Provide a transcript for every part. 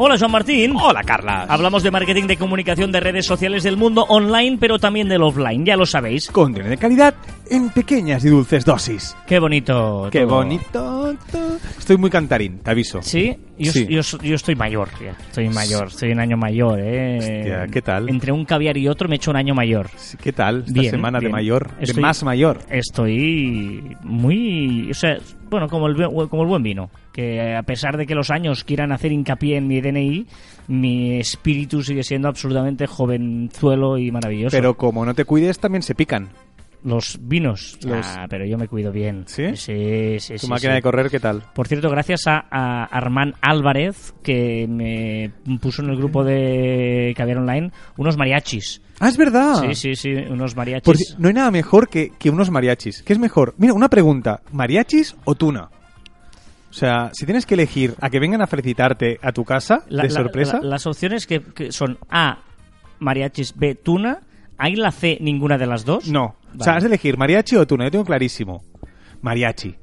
Hola, Joan Martín. Hola, Carla. Hablamos de marketing de comunicación de redes sociales del mundo online, pero también del offline, ya lo sabéis. Contenido de calidad en pequeñas y dulces dosis. Qué bonito. Qué todo. bonito. to- Estoy muy cantarín, te aviso. Sí, yo, Sí. yo, yo estoy mayor, ya. Estoy mayor, estoy un año mayor, ¿eh? Hostia, ¿qué tal? Entre un caviar y otro me he hecho un año mayor. ¿Qué tal esta Bien, semana bien. de mayor? Estoy- De más mayor. Estoy muy... O sea, bueno, como el, como el buen vino. Que a pesar de que los años quieran hacer hincapié en mi DNI, mi espíritu sigue siendo absolutamente jovenzuelo y maravilloso. Pero como no te cuides, también se pican. Los vinos... Los- Ah, pero yo me cuido bien. ¿Sí? Sí, sí, Tu sí, máquina sí. de correr, ¿qué tal? Por cierto, gracias a, a Armán Álvarez, que me puso en el grupo de Caviar Online unos mariachis. Ah, es verdad. Sí, sí, sí, unos mariachis. Porque no hay nada mejor que, que unos mariachis. ¿Qué es mejor? Mira, una pregunta. ¿Mariachis o tuna? O sea, si tienes que elegir a que vengan a felicitarte a tu casa La- de la- sorpresa... la- las opciones que, que son A, mariachis, B, tuna. ¿Hay la C ninguna de las dos? No. O Vale. sea, has de elegir mariachi o tuna. Yo tengo clarísimo. Mariachi.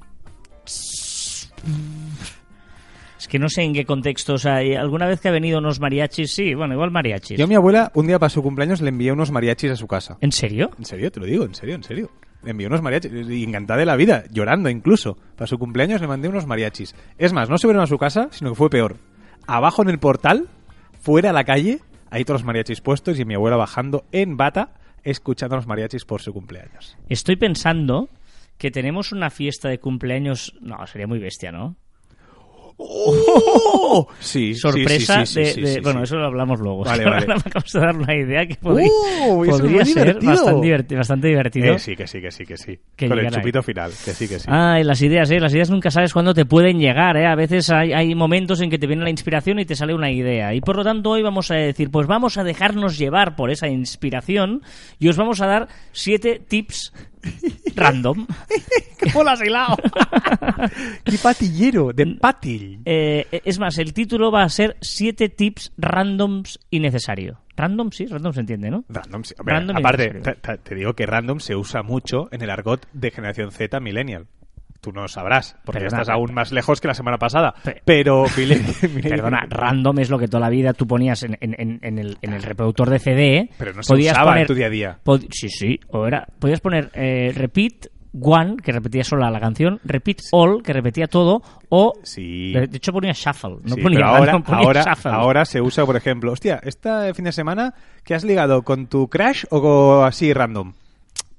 Que no sé en qué contexto. O sea, ¿alguna vez que ha venido unos mariachis? Sí, bueno, igual mariachis. Yo a mi abuela, un día para su cumpleaños, le envié unos mariachis a su casa. ¿En serio? En serio, te lo digo, en serio, en serio. Le envié unos mariachis, y encantada de la vida, llorando incluso. Para su cumpleaños le mandé unos mariachis. Es más, no se fueron a su casa, sino que fue peor. Abajo en el portal, fuera a la calle, hay todos los mariachis puestos y mi abuela bajando en bata, escuchando a los mariachis por su cumpleaños. Estoy pensando que tenemos una fiesta de cumpleaños... No, sería muy bestia, ¿no? ¡Oh! Sí, sorpresa sí, sí, de, de- bueno eso lo hablamos luego Vale, Ahora vale. me acabas de dar una idea que podría, ¡Uh! muy ser divertido. bastante, diverti- bastante divertido Eh, sí, que sí, que sí, que sí. Que Con el ahí. chupito final, que sí, que sí. Ay, las ideas, ¿eh? Las ideas nunca sabes cuándo te pueden llegar, ¿eh? A veces hay, hay momentos en que te viene la inspiración y te sale una idea. Y por lo tanto hoy vamos a decir, pues vamos a dejarnos llevar por esa inspiración y os vamos a dar siete tips random. ¡Qué bolas hilado! ¡Qué patillero! De patil. Eh, es más, el título va a ser siete tips randoms innecesario. Random, sí, random se entiende, ¿no? Random, sí. Hombre, Random aparte, te digo que random se usa mucho en el argot de generación Z millennial. Tú no sabrás, porque Perdona. estás aún más lejos que la semana pasada. Pe- Pero, Perdona, random es lo que toda la vida tú ponías en, en- en- en el, en el reproductor de CD. Pero no se usaba en tu día a día. sí, sí. O era, podías poner eh, repeat one, que repetía solo la canción, repeat all, que repetía todo, o... Sí. De, hecho ponía shuffle, no Sí, ponía pero ahora, ponía ahora, shuffle. ahora se usa, por ejemplo, hostia, este fin de semana que has ligado con tu crash o así random.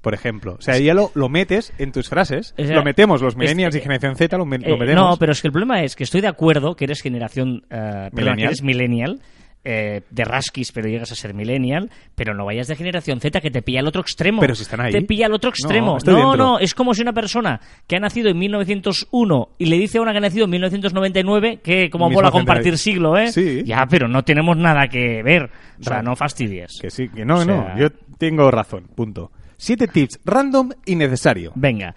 Por ejemplo, o sea, ya lo, lo metes en tus frases, O sea, lo metemos, los millennials y generación Z lo, me- Eh, lo metemos. no, pero es que el problema es que estoy de acuerdo que eres generación... perdón, que eres millennial, eh, de Raskis, pero llegas a ser millennial, pero no vayas de generación Z que te pilla al otro extremo. Pero si están ahí. Te pilla al otro extremo. No, no, es como si una persona que ha nacido en 1901 y le dice a una que ha nacido en 1999 que como mola compartir siglo, ¿eh? Sí. Ya, pero no tenemos nada que ver. O sea, no fastidies. Que sí, que no, O sea- no, yo tengo razón, punto. Siete tips random y necesario. Venga.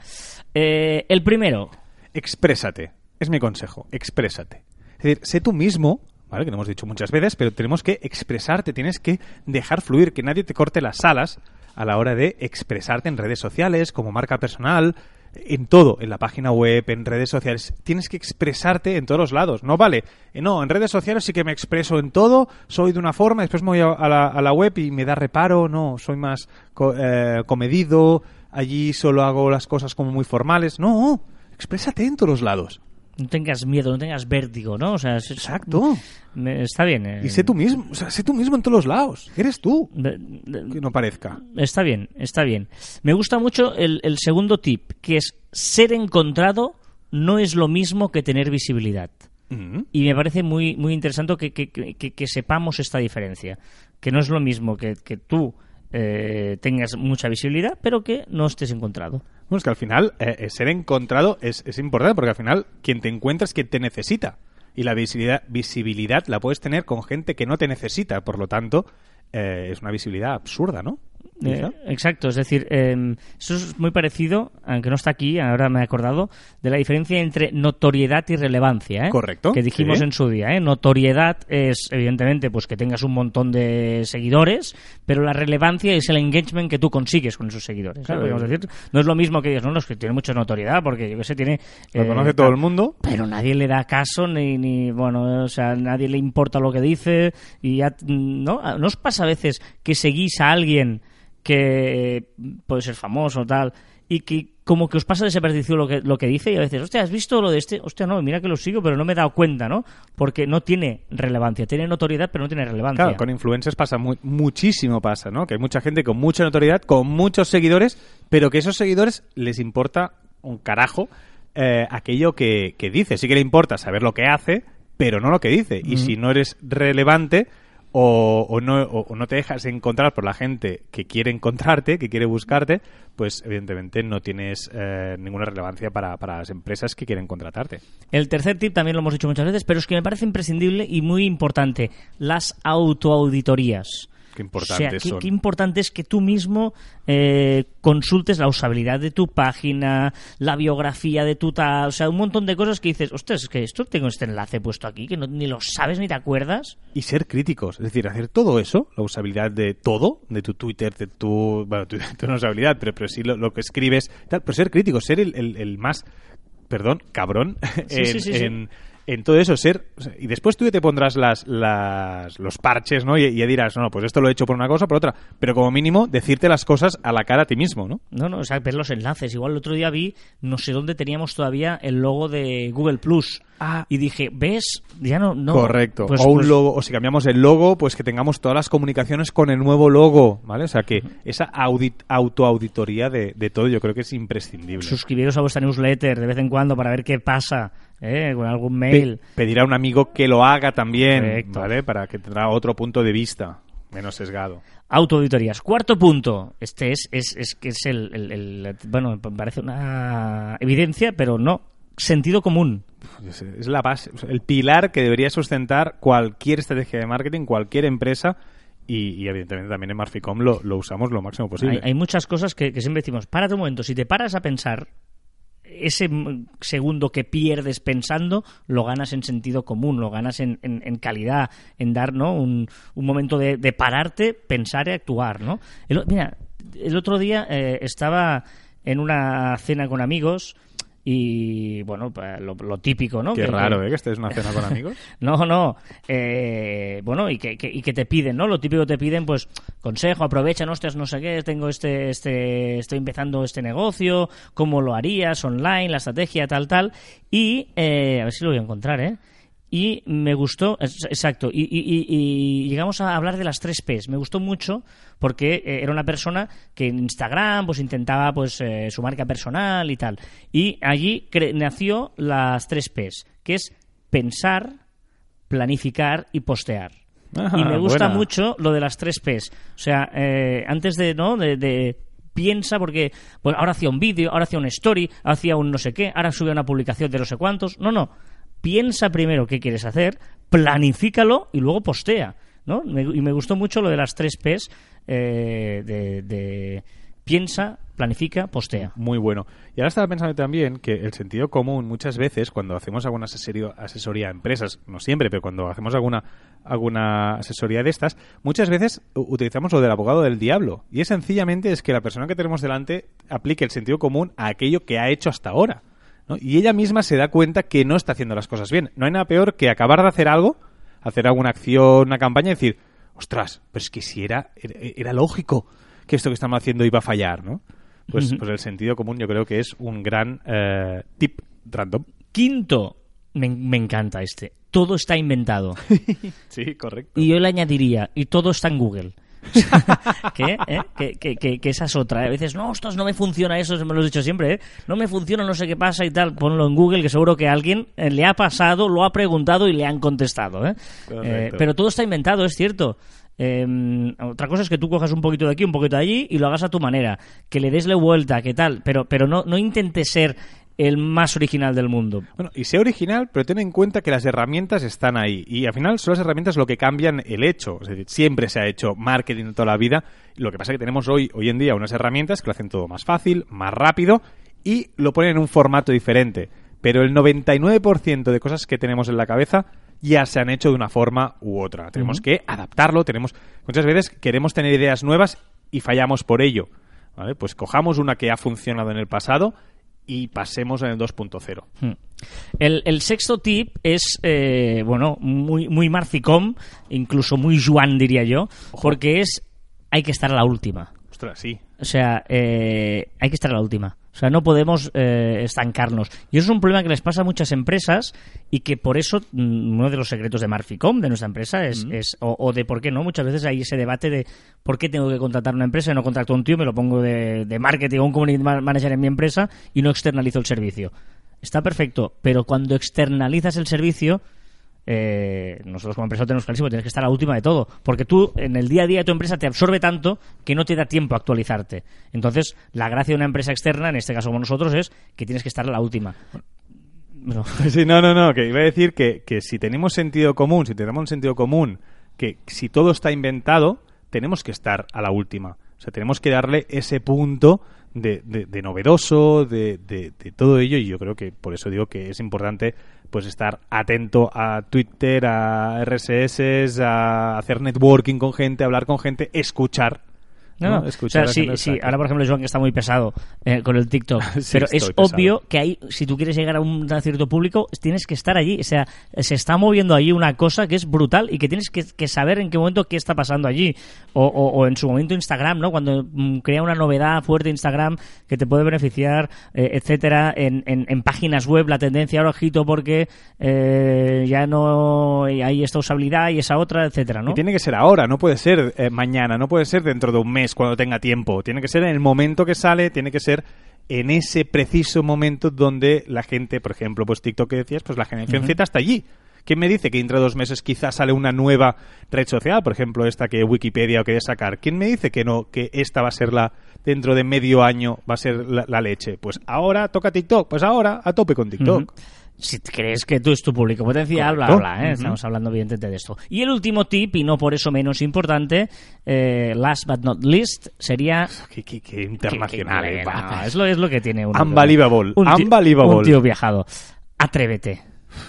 Eh, el primero. Exprésate. Es mi consejo, exprésate. Es decir, sé tú mismo, ¿vale? Que lo hemos dicho muchas veces, pero tenemos que expresarte, tienes que dejar fluir, que nadie te corte las alas a la hora de expresarte en redes sociales, como marca personal, en todo, en la página web, en redes sociales. Tienes que expresarte en todos los lados. No vale, eh, no, en redes sociales sí que me expreso en todo, soy de una forma, después me voy a, la web y me da reparo, no, soy más co- eh, comedido, allí solo hago las cosas como muy formales. No, exprésate en todos los lados. No tengas miedo, no tengas vértigo, ¿no? O sea, Exacto. me- está bien. eh. Y sé tú mismo, o sea, sé tú mismo en todos los lados. Eres tú. De- de- Que no parezca. Está bien, está bien. Me gusta mucho el, el segundo tip, que es ser encontrado no es lo mismo que tener visibilidad. Mm. Y me parece muy, muy interesante que, que- que- sepamos esta diferencia. Que no es lo mismo que, que tú eh, tengas mucha visibilidad, pero que no estés encontrado. Bueno, es que al final eh, eh, ser encontrado es, es importante porque al final quien te encuentra es quien te necesita. Y la visibilidad, visibilidad la puedes tener con gente que no te necesita. Por lo tanto, eh, es una visibilidad absurda, ¿no? ¿Ya Eh, exacto, es decir, eh, eso es muy parecido, aunque no está aquí, ahora me he acordado, de la diferencia entre notoriedad y relevancia. ¿eh? Correcto, Que dijimos sí. en su día. ¿eh? Notoriedad es, evidentemente, pues que tengas un montón de seguidores, pero la relevancia es el engagement que tú consigues con esos seguidores. ¿eh? Claro. Decir, no es lo mismo que digas, no, no, es que tiene mucha notoriedad, porque yo que sé, tiene. Lo conoce todo el mundo. pero nadie le da caso ni, ni bueno, o sea, nadie le importa lo que dice y ya, ¿no? ¿No os pasa a veces que seguís a alguien que eh, puede ser famoso o tal y que como que os pasa desapercibido lo que, lo que dice y a veces, hostia, ¿has visto lo de este? Hostia, no, mira que lo sigo, pero no me he dado cuenta, ¿no? Porque no tiene relevancia, tiene notoriedad, pero no tiene relevancia. Claro, con influencers pasa mu- muchísimo pasa, ¿no? Que hay mucha gente con mucha notoriedad, con muchos seguidores, pero que esos seguidores les importa un carajo eh, aquello que, que dice. Sí que le importa saber lo que hace, pero no lo que dice. Y si no eres relevante o, no, o no te dejas encontrar por la gente que quiere encontrarte, que quiere buscarte, pues evidentemente no tienes eh, ninguna relevancia para, para las empresas que quieren contratarte. El tercer tip también lo hemos dicho muchas veces, pero es que me parece imprescindible y muy importante, las autoauditorías. Qué O importantes sea, qué, importante es que tú mismo eh, consultes la usabilidad de tu página, la biografía de tu tal, o sea, un montón de cosas que dices, ostras, es que esto tengo este enlace puesto aquí, que no- ni lo sabes ni te acuerdas. y ser críticos, es decir, hacer todo eso, la usabilidad de todo, de tu Twitter, de tu, bueno, tu, tu no usabilidad, pero, pero sí lo, lo que escribes, tal, pero ser crítico, ser el, el- el más, perdón, cabrón, Sí, en, sí, sí, sí. en- en todo eso, ser, y después tú te pondrás las, las, los parches, ¿no? Y, dirás, no, no, pues esto lo he hecho por una cosa, por otra, pero como mínimo decirte las cosas a la cara a ti mismo, ¿no? No, no, o sea, ver los enlaces. Igual el otro día vi, no sé dónde teníamos todavía el logo de Google Plus. Ah. Y dije, ¿ves? Ya no. no. Correcto. Pues- o un pues- logo, o si cambiamos el logo, pues que tengamos todas las comunicaciones con el nuevo logo, ¿vale? O sea que esa audit, autoauditoría de, de todo yo creo que es imprescindible. Suscribiros a vuestra newsletter de vez en cuando para ver qué pasa, ¿eh? con algún Pe- mail. pedir a un amigo que lo haga también, Correcto. ¿vale? Para que tendrá otro punto de vista menos sesgado. Autoauditorías. Cuarto punto. Este es, es, es que es el, el- el- Bueno, parece una evidencia, pero no. Sentido común. Es, la base, el pilar que debería sustentar cualquier estrategia de marketing, cualquier empresa y, y evidentemente también en Marficom lo, lo usamos lo máximo posible. Hay, hay muchas cosas que, que siempre decimos, párate un momento, si te paras a pensar, ese segundo que pierdes pensando, lo ganas en sentido común, lo ganas en, en- en calidad, en dar ¿no? un, un momento de, de pararte, pensar y actuar. ¿no? El mira, el otro día eh, estaba en una cena con amigos y, bueno, pues, lo, lo típico, ¿no? Qué Que- raro, ¿eh? Que estés en una cena con amigos. no, no. Eh, bueno, y que, que- y que te piden, ¿no? Lo típico te piden, pues, consejo, aprovecha, no hostias, no sé qué, tengo este, este, estoy empezando este negocio, cómo lo harías, online, la estrategia, tal, tal. Y, eh, a ver si lo voy a encontrar, ¿eh? Y me gustó, exacto, y, y- y- y llegamos a hablar de las tres P's. Me gustó mucho porque eh, era una persona que en Instagram pues intentaba pues eh, su marca personal y tal. Y allí cre- nació las tres P's, que es pensar, planificar y postear. Ah, y me gusta buena. mucho lo de las tres P's. O sea, eh, antes de, ¿no? De, de- piensa porque pues ahora hacía un vídeo, ahora hacía una story, ahora hacía un no sé qué, ahora sube una publicación de no sé cuántos. No, no. Piensa primero qué quieres hacer, planifícalo y luego postea. ¿no? Y me gustó mucho lo de las tres P's eh, de, piensa, planifica, postea. Muy bueno. Y ahora estaba pensando también que el sentido común muchas veces cuando hacemos alguna asesoría, a empresas, no siempre, pero cuando hacemos alguna, alguna asesoría de estas, muchas veces utilizamos lo del abogado del diablo. Y es sencillamente es que la persona que tenemos delante aplique el sentido común a aquello que ha hecho hasta ahora. ¿No? Y ella misma se da cuenta que no está haciendo las cosas bien. No hay nada peor que acabar de hacer algo, hacer alguna acción, una campaña y decir, ostras, pero es que si era, era, lógico que esto que estamos haciendo iba a fallar, ¿no? Pues, pues el sentido común yo creo que es un gran eh, tip random. Quinto, me, me encanta este. Todo está inventado. Sí, correcto. Y yo le añadiría, y todo está en Google. ¿Qué? ¿Eh? Que esa es otra. ¿eh? A veces, no, ostras, no me funciona eso, me lo he dicho siempre, ¿eh? No me funciona, no sé qué pasa y tal. Ponlo en Google, que seguro que alguien eh, le ha pasado, lo ha preguntado y le han contestado, ¿eh? Eh, pero todo está inventado, es cierto. Eh, otra cosa es que tú cojas un poquito de aquí, un poquito de allí y lo hagas a tu manera. Que le des la vuelta, que tal. Pero, pero no, no intentes ser el más original del mundo. Bueno, y sea original, pero ten en cuenta que las herramientas están ahí. Y al final son las herramientas lo que cambian el hecho. Es decir, siempre se ha hecho marketing toda la vida. Lo que pasa es que tenemos hoy, hoy en día unas herramientas que lo hacen todo más fácil, más rápido y lo ponen en un formato diferente. Pero el 99% de cosas que tenemos en la cabeza ya se han hecho de una forma u otra. Tenemos que adaptarlo, tenemos muchas veces queremos tener ideas nuevas y fallamos por ello. ¿vale? Pues cojamos una que ha funcionado en el pasado y pasemos en el 2.0. Hmm. El, el sexto tip es, eh, bueno, muy, muy marficom, incluso muy Juan diría yo, porque es hay que estar a la última. Ostras, sí. O sea, eh, hay que estar a la última. O sea, no podemos eh, estancarnos. Y eso es un problema que les pasa a muchas empresas y que por eso mm, uno de los secretos de Marficom, de nuestra empresa, es, es o, o de por qué no. Muchas veces hay ese debate de por qué tengo que contratar una empresa y no contrato a un tío, me lo pongo de, de marketing o un community ma- manager en mi empresa y no externalizo el servicio. Está perfecto, pero cuando externalizas el servicio, eh, nosotros como empresa tenemos clarísimo, tienes que estar a la última de todo, porque tú en el día a día de tu empresa te absorbe tanto que no te da tiempo a actualizarte. Entonces, la gracia de una empresa externa, en este caso como nosotros, es que tienes que estar a la última. No. Sí, no, no, no, que iba a decir que, que si tenemos sentido común, si tenemos un sentido común, que si todo está inventado, tenemos que estar a la última. O sea, tenemos que darle ese punto de, de- de novedoso, de, de- todo ello, y yo creo que por eso digo que es importante pues estar atento a Twitter, a RSS, a hacer networking con gente, hablar con gente, escuchar. No, ¿no? no. Escuchar o sea, a sí, gente, sí. exacto. Ahora, por ejemplo, Joan, que está muy pesado eh, con el TikTok. Sí, pero es pesado. obvio que ahí, si tú quieres llegar a un cierto público, tienes que estar allí. O sea, se está moviendo allí una cosa que es brutal y que tienes que, que saber en qué momento qué está pasando allí. O, o- o en su momento Instagram, ¿no? Cuando mm, crea una novedad fuerte Instagram que te puede beneficiar, eh, etcétera. En, en- en páginas web, la tendencia ahora, ojito, porque eh, ya no hay esta usabilidad y esa otra, etcétera, ¿no? Y tiene que ser ahora, no puede ser eh, mañana, no puede ser dentro de un mes cuando tenga tiempo. Tiene que ser en el momento que sale, tiene que ser en ese preciso momento donde la gente, por ejemplo, pues TikTok que decías, pues la generación Z está allí. ¿Quién me dice que dentro de dos meses quizás sale una nueva red social? Por ejemplo, esta que Wikipedia o quiere sacar. ¿Quién me dice que no, que esta va a ser la, dentro de medio año va a ser la, la leche? Pues ahora toca TikTok, pues ahora a tope con TikTok. Si crees que tú es tu público potencial, bla, Correcto. bla, ¿eh? Ujú. Estamos hablando evidentemente de esto. Y el último tip, y no por eso menos importante, eh, last but not least, sería... Qué, qué- qué internacional. eh, no, es, lo, es lo que tiene uno. Unbelievable, Un tío, unbelievable. un tío viajado. Atrévete,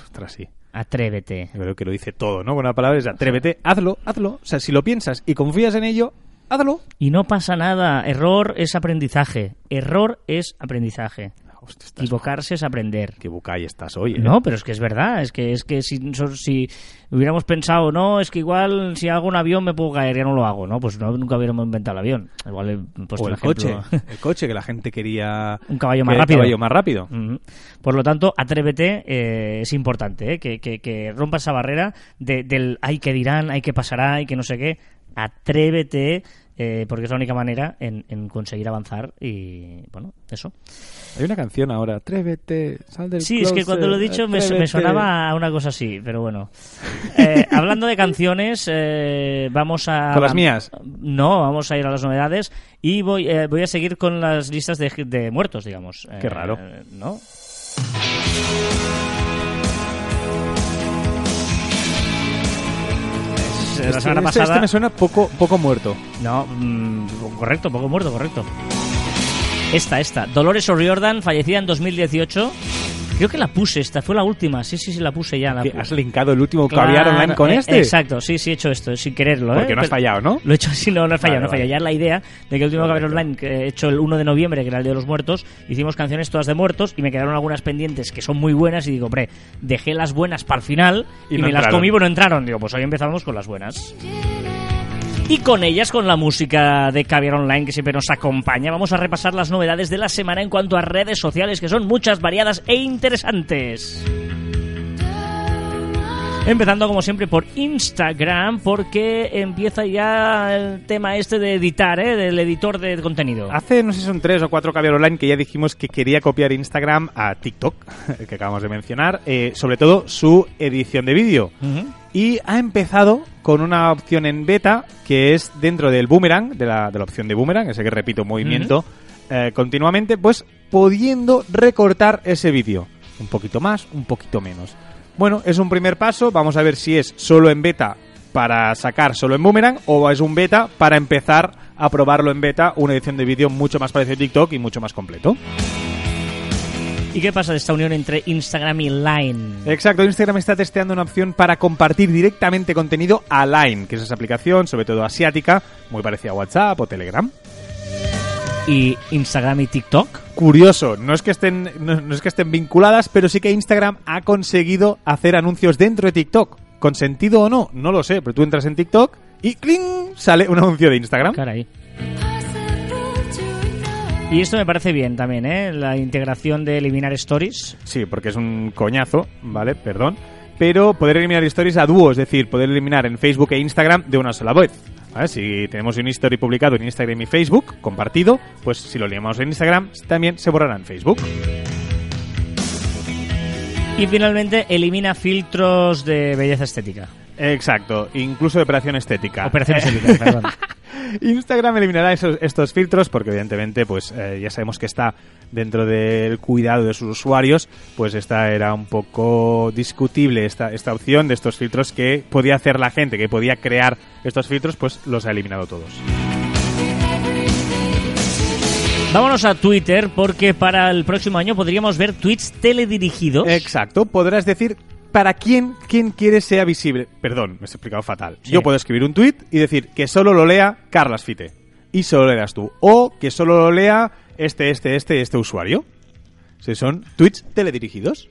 Ostras, sí. atrévete. Creo que lo dice todo, ¿no? Con una palabra es atrévete, hazlo, hazlo. O sea, si lo piensas y confías en ello, hazlo. Y no pasa nada. Error es aprendizaje. Error es aprendizaje. Hostia, Equivocarse es aprender. Qué bucay estás hoy, ¿eh? No, pero es que es verdad, es que es que si, si hubiéramos pensado, no, es que igual si hago un avión me puedo caer, ya no lo hago, ¿no? Pues no, nunca hubiéramos inventado el avión. Igual he puesto O el coche, el coche que la gente quería... Un caballo más rápido. caballo más rápido. Por lo tanto, atrévete, eh, es importante, ¿eh? que, que, que rompas esa barrera de- del ay que dirán, ay que pasará, ay que no sé qué. Atrévete, eh, porque es la única manera en, en conseguir avanzar y, bueno, eso. Hay una canción ahora, atrévete, sal del Sí, es que closet, cuando lo he dicho me, me sonaba a una cosa así, pero bueno. Eh, hablando de canciones, eh, vamos a... ¿Con las mías? No, vamos a ir a las novedades y voy, eh, voy a seguir con las listas de, de muertos, digamos. Qué Eh, raro. ¿No? Este- La semana este- pasada... este me suena poco, poco muerto. No, mm, correcto, poco muerto, correcto. Esta, esta. Dolores O'Riordan, fallecida en 2018. Creo que la puse esta, fue la última. Sí, sí, sí, la puse ya. La ¿Qué, pu- ¿Has linkado el último Claro, caviar online con eh, este? Exacto, sí, sí, he hecho esto, sin quererlo. Porque ¿eh? no has fallado, ¿no? Lo he hecho así, no, no he fallado, Vale, no he fallado. vale. Ya es la idea de que el último Correcto. Online que he hecho el 1 de noviembre, que era el Día de los Muertos, hicimos canciones todas de muertos y me quedaron algunas pendientes que son muy buenas y digo, hombre, dejé las buenas para el final y, Y no me las comí, pero no entraron. Digo, pues hoy empezamos con las buenas. Y con ellas, con la música de Caviar Online que siempre nos acompaña, vamos a repasar las novedades de la semana en cuanto a redes sociales, que son muchas, variadas e interesantes. Empezando como siempre por Instagram, porque empieza ya el tema este de editar, ¿eh? del editor de contenido. Hace, no sé si son tres o cuatro caviar online que ya dijimos que quería copiar Instagram a TikTok, que acabamos de mencionar, eh, sobre todo su edición de vídeo. Y ha empezado con una opción en beta que es dentro del boomerang, de la, de la opción de boomerang, ese que repito movimiento, eh, continuamente, pues pudiendo recortar ese vídeo. Un poquito más, un poquito menos. Bueno, es un primer paso, vamos a ver si es solo en beta para sacar solo en Boomerang o es un beta para empezar a probarlo en beta, una edición de vídeo mucho más parecida a TikTok y mucho más completo. ¿Y qué pasa de esta unión entre Instagram y Line? Exacto, Instagram está testeando una opción para compartir directamente contenido a Line, que es esa aplicación, sobre todo asiática, muy parecida a WhatsApp o Telegram. ¿Y Instagram y TikTok? Curioso, no es que estén no, no es que estén vinculadas, pero sí que Instagram ha conseguido hacer anuncios dentro de TikTok. ¿Con sentido o no? No lo sé, pero tú entras en TikTok y ¡cling! sale un anuncio de Instagram. Caray. Y esto me parece bien también, ¿eh? La integración de eliminar stories. Sí, porque es un coñazo, ¿vale? Perdón. Pero poder eliminar stories a dúo, es decir, poder eliminar en Facebook e Instagram de una sola vez. ¿Vale? Si tenemos un story publicado en Instagram y Facebook, compartido, pues si lo eliminamos en Instagram, también se borrará en Facebook. Y finalmente elimina filtros de belleza estética. Exacto, incluso de operación estética. Operación estética, perdón. Instagram eliminará esos, estos filtros porque evidentemente pues eh, ya sabemos que está dentro del cuidado de sus usuarios pues esta era un poco discutible esta, esta opción de estos filtros que podía hacer la gente que podía crear estos filtros pues los ha eliminado todos Vámonos a Twitter porque para el próximo año podríamos ver tweets teledirigidos. exacto podrás decir para quién, quién quiere sea visible. Perdón, me he explicado fatal. Sí. Yo puedo escribir un tweet y decir que solo lo lea Carlas Fite. Y solo lo leas tú. O que solo lo lea este, este, este, este usuario. Si son tweets teledirigidos.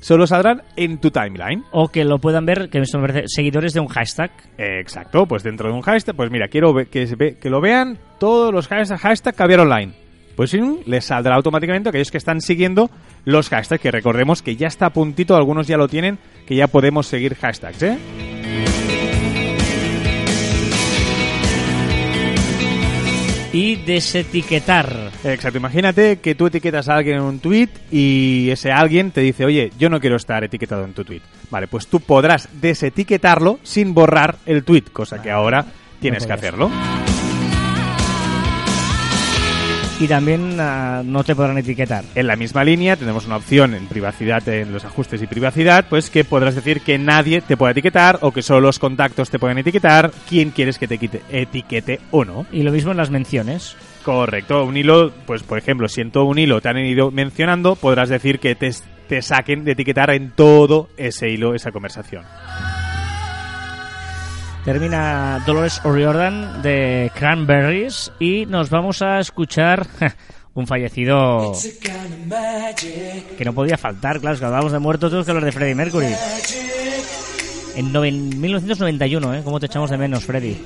Solo saldrán en tu timeline. O que lo puedan ver, que parece, seguidores de un hashtag. Eh, Exacto, pues dentro de un hashtag, pues mira, quiero que, se ve- que lo vean todos los hashtags hashtag caviar online. Pues sí, les saldrá automáticamente a aquellos que están siguiendo los hashtags, que recordemos que ya está a puntito, algunos ya lo tienen, que ya podemos seguir hashtags, ¿eh? Y desetiquetar. Exacto, imagínate que tú etiquetas a alguien en un tweet y ese alguien te dice, oye, yo no quiero estar etiquetado en tu tweet. Vale, pues tú podrás desetiquetarlo sin borrar el tweet, cosa que ahora tienes que hacerlo. Y también ah, no te podrán etiquetar. En la misma línea tenemos una opción en privacidad, en los ajustes y privacidad, pues que podrás decir que nadie te puede etiquetar o que solo los contactos te pueden etiquetar, quién quieres que te quite- etiquete o no. Y lo mismo en las menciones. Correcto, un hilo, pues por ejemplo, si en todo un hilo te han ido mencionando, podrás decir que te, te saquen de etiquetar en todo ese hilo, esa conversación. Termina Dolores O'Riordan de Cranberries y nos vamos a escuchar un fallecido que no podía faltar, claro, es que hablábamos de muertos tenemos que hablar de Freddie Mercury. En noven- 1991, ¿eh? ¿Cómo te echamos de menos, Freddie?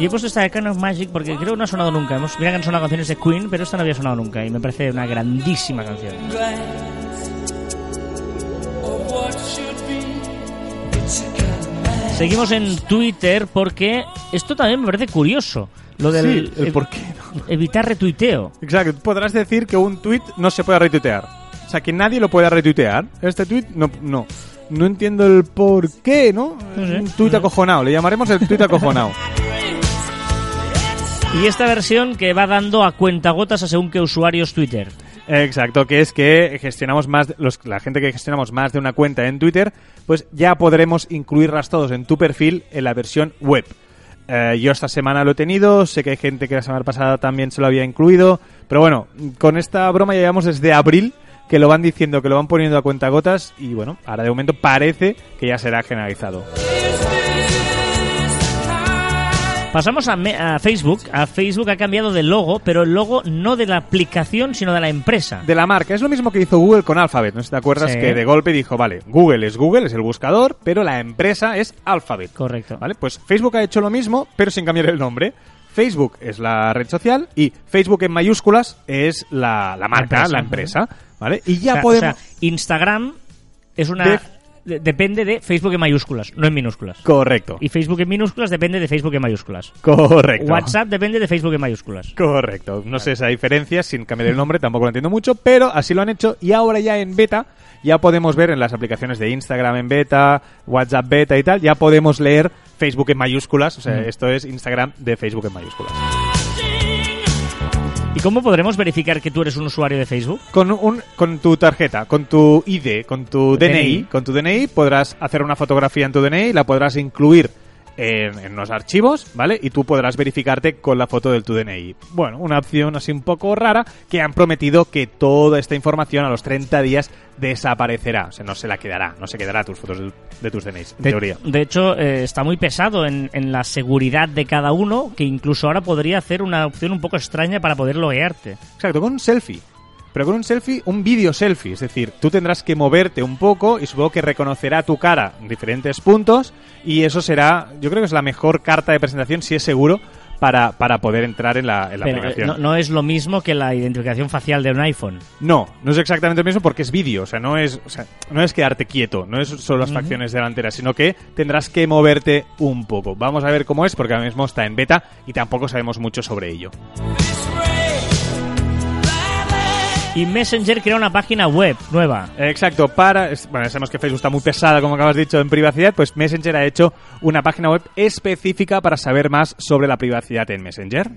Y he puesto esta de Kind of Magic porque creo que no ha sonado nunca. Hemos, mira que han sonado canciones de Queen, pero esta no había sonado nunca y me parece una grandísima canción. Seguimos en Twitter porque esto también me parece curioso. Lo del Sí, el ev- por qué no. evitar retuiteo. Exacto, podrás decir que un tweet no se puede retuitear. O sea, que nadie lo pueda retuitear. Este tweet no, no. No entiendo el por qué, ¿no? No sé. Un tweet acojonado. Le llamaremos el tweet acojonado. Y esta versión que va dando a cuentagotas a según qué usuarios Twitter. Exacto, que es que gestionamos más, los, la gente que gestionamos más de una cuenta en Twitter, pues ya podremos incluirlas todos en tu perfil en la versión web. Eh, yo esta semana lo he tenido, sé que hay gente que la semana pasada también se lo había incluido, pero bueno, con esta broma ya llevamos desde abril que lo van diciendo, que lo van poniendo a cuentagotas y bueno, ahora de momento parece que ya será generalizado. Pasamos a, me- a Facebook. A Facebook ha cambiado de logo, pero el logo no de la aplicación, sino de la empresa. De la marca, es lo mismo que hizo Google con Alphabet, ¿no sé si te acuerdas? Sí. Que de golpe dijo, vale, Google es Google, es el buscador, pero la empresa es Alphabet. Correcto. ¿Vale? Pues Facebook ha hecho lo mismo, pero sin cambiar el nombre. Facebook es la red social y Facebook en mayúsculas es la, la marca, empresa. la empresa. ¿Vale? Y ya O sea- podemos. o sea, Instagram es una... De- de- depende de Facebook en mayúsculas, no en minúsculas. Correcto. Y Facebook en minúsculas depende de Facebook en mayúsculas. Correcto. WhatsApp depende de Facebook en mayúsculas. Correcto. No sé esa diferencia, sin cambiar el nombre, tampoco lo entiendo mucho, pero así lo han hecho y ahora ya en beta ya podemos ver en las aplicaciones de Instagram en beta, WhatsApp beta y tal, ya podemos leer Facebook en mayúsculas, o sea, Mm. esto es Instagram de Facebook en mayúsculas. ¿Y cómo podremos verificar que tú eres un usuario de Facebook? Con, un, con tu tarjeta, con tu ID, con tu DNI, DNI. con tu DNI podrás hacer una fotografía en tu DNI, la podrás incluir en, en los archivos, ¿vale? Y tú podrás verificarte con la foto del tu DNI. Bueno, una opción así un poco rara que han prometido que toda esta información a los 30 días desaparecerá. O sea, no se la quedará, no se quedará tus fotos de, de tus DNIs, en De, teoría. de hecho, eh, está muy pesado en, en la seguridad de cada uno, que incluso ahora podría hacer una opción un poco extraña para poder loguearte. Exacto, con un selfie. Pero con un selfie, un vídeo selfie. Es decir, tú tendrás que moverte un poco y supongo que reconocerá tu cara en diferentes puntos. Y eso será, yo creo que es la mejor carta de presentación, si es seguro, para, para poder entrar en la, en la Pero eh, aplicación. no, no es lo mismo que la identificación facial de un iPhone. No, no es exactamente lo mismo porque es vídeo, o sea, no es, o sea, no es quedarte quieto, no es solo las facciones delanteras, sino que tendrás que moverte un poco. Vamos a ver cómo es porque ahora mismo está en beta y tampoco sabemos mucho sobre ello. Y Messenger crea una página web nueva. Exacto, para, bueno, sabemos que Facebook está muy pesada, como acabas dicho, en privacidad, pues Messenger ha hecho una página web específica para saber más sobre la privacidad en Messenger.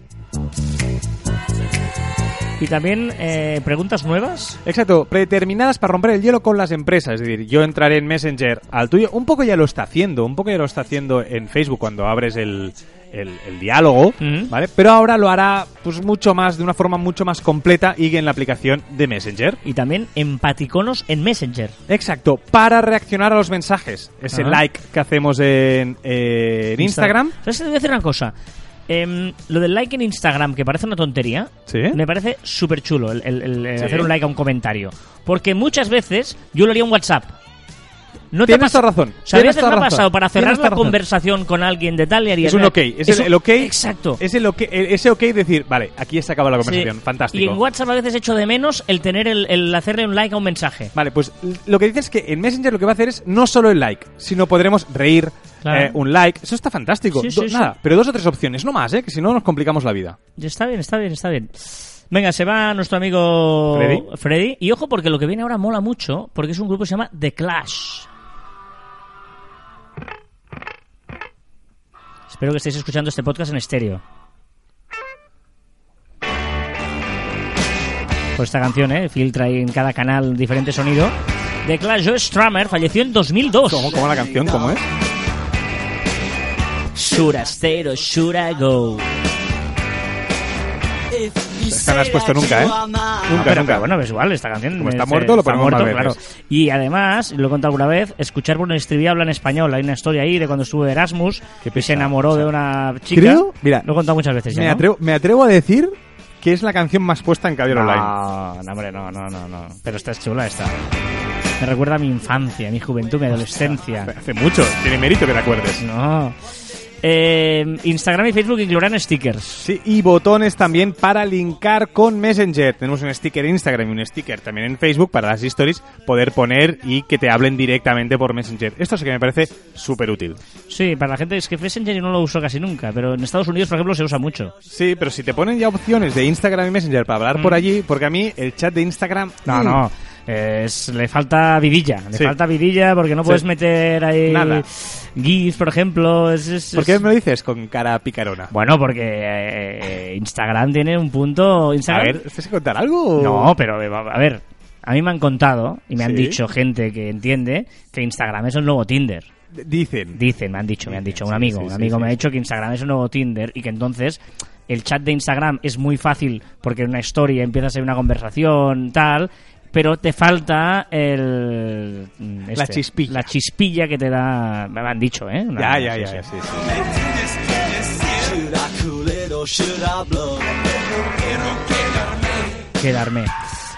Y también eh, preguntas nuevas. Exacto, predeterminadas para romper el hielo con las empresas. Es decir, yo entraré en Messenger al tuyo. Un poco ya lo está haciendo, un poco ya lo está haciendo en Facebook cuando abres el, el- el diálogo. ¿vale? Pero ahora lo hará pues mucho más, de una forma mucho más completa y en la aplicación de Messenger. Y también empaticonos en Messenger. Exacto, para reaccionar a los mensajes. Ese like que hacemos en, eh, en Instagram. ¿Sabes? Te voy a decir una cosa. Em, lo del like en Instagram, que parece una tontería, Sí. me parece súper chulo el, el- el, Sí. hacer un like a un comentario. Porque muchas veces yo lo haría en WhatsApp. No te Tienes toda razón, toda me ha razón, pasado para cerrar la conversación con alguien de tal y haría Es un ok, es, el, ok. Exacto. Es el ok, el- ese ok decir, vale, aquí se acaba la Sí. conversación, fantástico. Y en WhatsApp a veces echo de menos el tener el, el hacerle un like a un mensaje. Vale, pues lo que dice es que en Messenger lo que va a hacer es no solo el like, sino podremos reír, Claro. eh, un like. Eso está fantástico. Sí, Do- sí, sí. nada, pero dos o tres opciones, no más, ¿eh? Que si no nos complicamos la vida. Está bien, está bien, está bien. Venga, se va nuestro amigo Freddy. Y ojo, porque lo que viene ahora mola mucho, porque es un grupo que se llama The Clash. Espero que estéis escuchando este podcast en estéreo. Pues esta canción, ¿eh? Filtra ahí en cada canal diferente sonido. The Clash, Joe Strummer falleció en 2002. ¿Cómo, cómo la canción? ¿Cómo es? Or should I go? Esta no la has puesto nunca, ¿eh? No, Nunca, pero, nunca. pero bueno, es igual, esta canción. Como está es, muerto, lo está ponemos muerto, claro. Y además, lo he contado alguna vez, escuchar Bruno Estribi habla en español. Hay una historia ahí de cuando estuvo de Erasmus, que se enamoró de una chica. Creo- mira, lo he contado muchas veces ya, Me, ¿no? atrevo, me atrevo a decir que es la canción más puesta en Caviar Online. No, no, hombre, no, no, no, no. Pero esta es chula, esta. Me recuerda a mi infancia, mi juventud, mi adolescencia. Hace mucho, tiene mérito que te acuerdes. No. Eh, Instagram y Facebook incluirán stickers. Sí, y botones también para linkar con Messenger. Tenemos un sticker en Instagram y un sticker también en Facebook para las stories poder poner y que te hablen directamente por Messenger. Esto sí que me parece súper útil. Sí, para la gente es que Messenger yo no lo uso casi nunca, pero en Estados Unidos, por ejemplo, se usa mucho. Sí, pero si te ponen ya opciones de Instagram y Messenger para hablar por allí, porque a mí el chat de Instagram... No, mm, no. Es, le falta vidilla. Le Sí. falta vidilla porque no Sí. puedes meter ahí Nada. GIFs, por ejemplo. Es, es- ¿Por qué me lo dices con cara picarona? Bueno, porque eh, Instagram tiene un punto... A Instagram... ver, ¿tienes que contar algo? o- No, pero eh, a ver, a mí me han contado y me han dicho gente que entiende que Instagram es el nuevo Tinder. Dicen. Dicen, me han dicho, me han dicho. Un amigo, un amigo me ha dicho que Instagram es un nuevo Tinder y que entonces el chat de Instagram es muy fácil porque en una historia empieza a ser una conversación, tal, pero te falta el... mm, La chispilla. La chispilla que te da... Me han dicho, ¿eh? Una- Ya, ya, sí, ya, sí. Quedarme.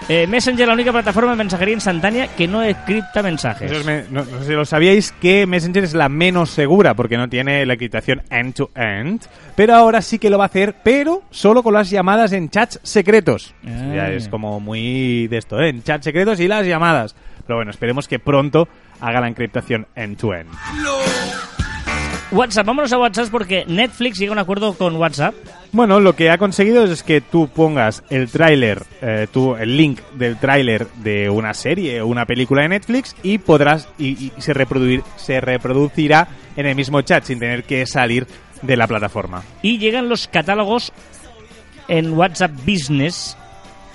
Eh, Messenger, la única plataforma de mensajería instantánea que no encripta mensajes. Eso es me- no, no sé si lo sabíais que Messenger es la menos segura porque no tiene la encriptación end-to-end, pero ahora sí que lo va a hacer, pero solo con las llamadas en chats secretos. Ah. Ya es como muy de esto, ¿eh? en chats secretos y las llamadas. Pero bueno, esperemos que pronto haga la encriptación end-to-end. WhatsApp, vámonos a WhatsApp porque Netflix llega a un acuerdo con WhatsApp. Bueno, lo que ha conseguido es que tú pongas el tráiler, eh, tú el link del tráiler de una serie o una película de Netflix y podrás y, y se reproducir se reproducirá en el mismo chat sin tener que salir de la plataforma. Y llegan los catálogos en WhatsApp Business,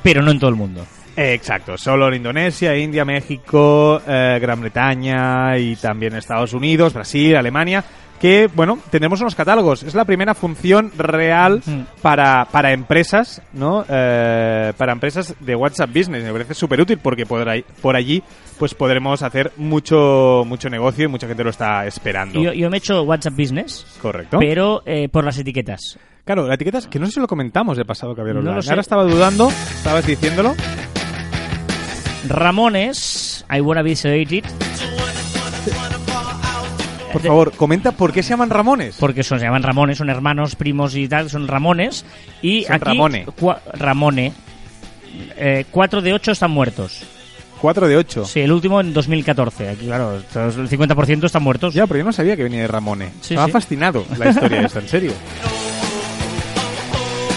pero no en todo el mundo. Exacto, solo en Indonesia, India, México, eh, Gran Bretaña y también Estados Unidos, Brasil, Alemania, que, bueno, tenemos unos catálogos. Es la primera función real Mm. para, para empresas, ¿no? Eh, para empresas de WhatsApp Business. Me parece súper útil porque por, ahí- por allí pues podremos hacer mucho, mucho negocio y mucha gente lo está esperando. Yo, yo me he hecho WhatsApp Business, Correcto. pero eh, por las etiquetas. Claro, la etiqueta es que no sé si lo comentamos de pasado que había No lo Online. sé. Ahora estaba dudando, estabas diciéndolo. Ramones, I Wanna Be Sedated, Por favor, comenta por qué se llaman Ramones. porque son, se llaman Ramones, son hermanos, primos y tal, son Ramones. Y Son aquí, Ramone. cua- Ramone. Eh, cuatro de ocho están muertos. 4 de 8. Sí, el último en 2014. Aquí, claro, el 50% están muertos. Ya, pero yo no sabía que venía de Ramone. Sí, Estaba sí. fascinado la historia esta, en serio.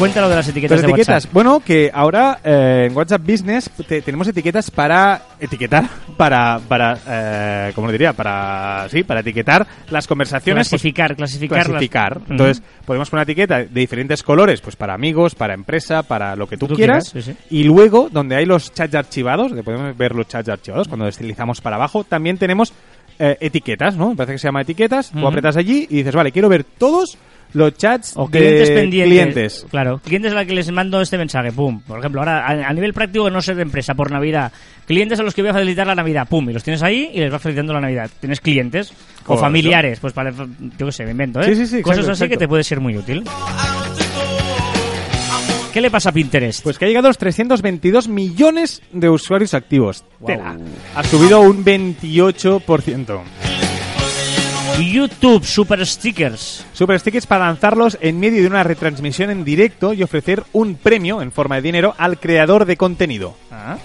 Cuéntalo de las etiquetas Las de etiquetas. WhatsApp. Bueno, que ahora eh, en WhatsApp Business te- tenemos etiquetas para etiquetar, para, para eh, ¿cómo lo diría? Para, sí, para etiquetar las conversaciones. Clasificar, clasificar. las- clasificar. Ujú. Entonces, podemos poner una etiqueta de diferentes colores, pues para amigos, para empresa, para lo que tú, Tú quieras. quieras, sí, sí. Y luego, donde hay los chats archivados, donde podemos ver los chats archivados, cuando deslizamos para abajo, también tenemos eh, etiquetas, ¿no? Me parece que se llama etiquetas. Tú Ujú. apretas allí y dices, vale, quiero ver todos los chats O de clientes pendientes. clientes. Claro, clientes a los que les mando este mensaje, pum. Por ejemplo, ahora a, a nivel práctico, no ser de empresa, por Navidad. Clientes a los que voy a facilitar la Navidad, pum. Y los tienes ahí y les vas facilitando la Navidad. Tienes clientes o familiares, pues para, yo qué sé, me invento, ¿eh? Sí, sí, sí, Cosas exacto, así que te puede ser muy útil. ¿Qué le pasa a Pinterest? Pues que ha llegado a los 322 millones de usuarios activos. Wow. Tela. Ha subido un 28%. YouTube Super Stickers. Super Stickers para lanzarlos en medio de una retransmisión en directo y ofrecer un premio en forma de dinero al creador de contenido. Ah.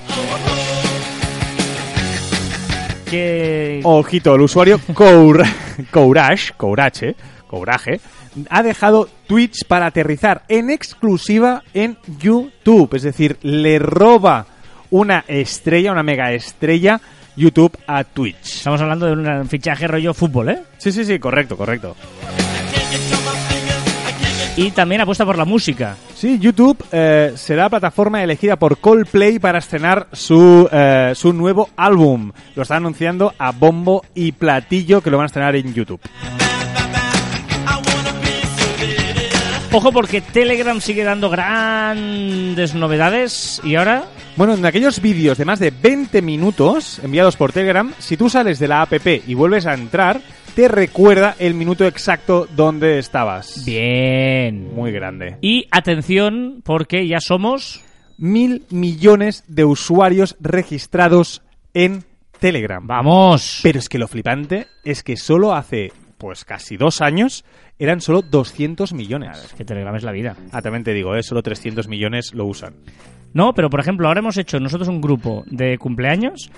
Que... Ojito, el usuario Cour Courage, Courage, Courage, ha dejado Twitch para aterrizar en exclusiva en YouTube. Es decir, le roba una estrella, una mega estrella YouTube a Twitch. Estamos hablando de un fichaje rollo fútbol, ¿eh? Sí, sí, sí, correcto, correcto. Y también apuesta por la música. Sí, YouTube eh, será la plataforma elegida por Coldplay para estrenar su, eh, su nuevo álbum. Lo está anunciando a bombo y platillo que lo van a estrenar en YouTube. Ojo porque Telegram sigue dando grandes novedades y ahora Bueno, en aquellos vídeos de más de 20 minutos enviados por Telegram, si tú sales de la app y vuelves a entrar, te recuerda el minuto exacto donde estabas. bien. Muy grande. Y atención porque ya somos Mil millones de usuarios registrados en Telegram. vamos. Pero es que lo flipante es que solo hace, pues casi dos años, eran solo 200 millones. Es que Telegram es la vida. Ah, también te digo, ¿eh? solo 300 millones lo usan. No, pero por ejemplo, ahora hemos hecho nosotros un grupo de cumpleaños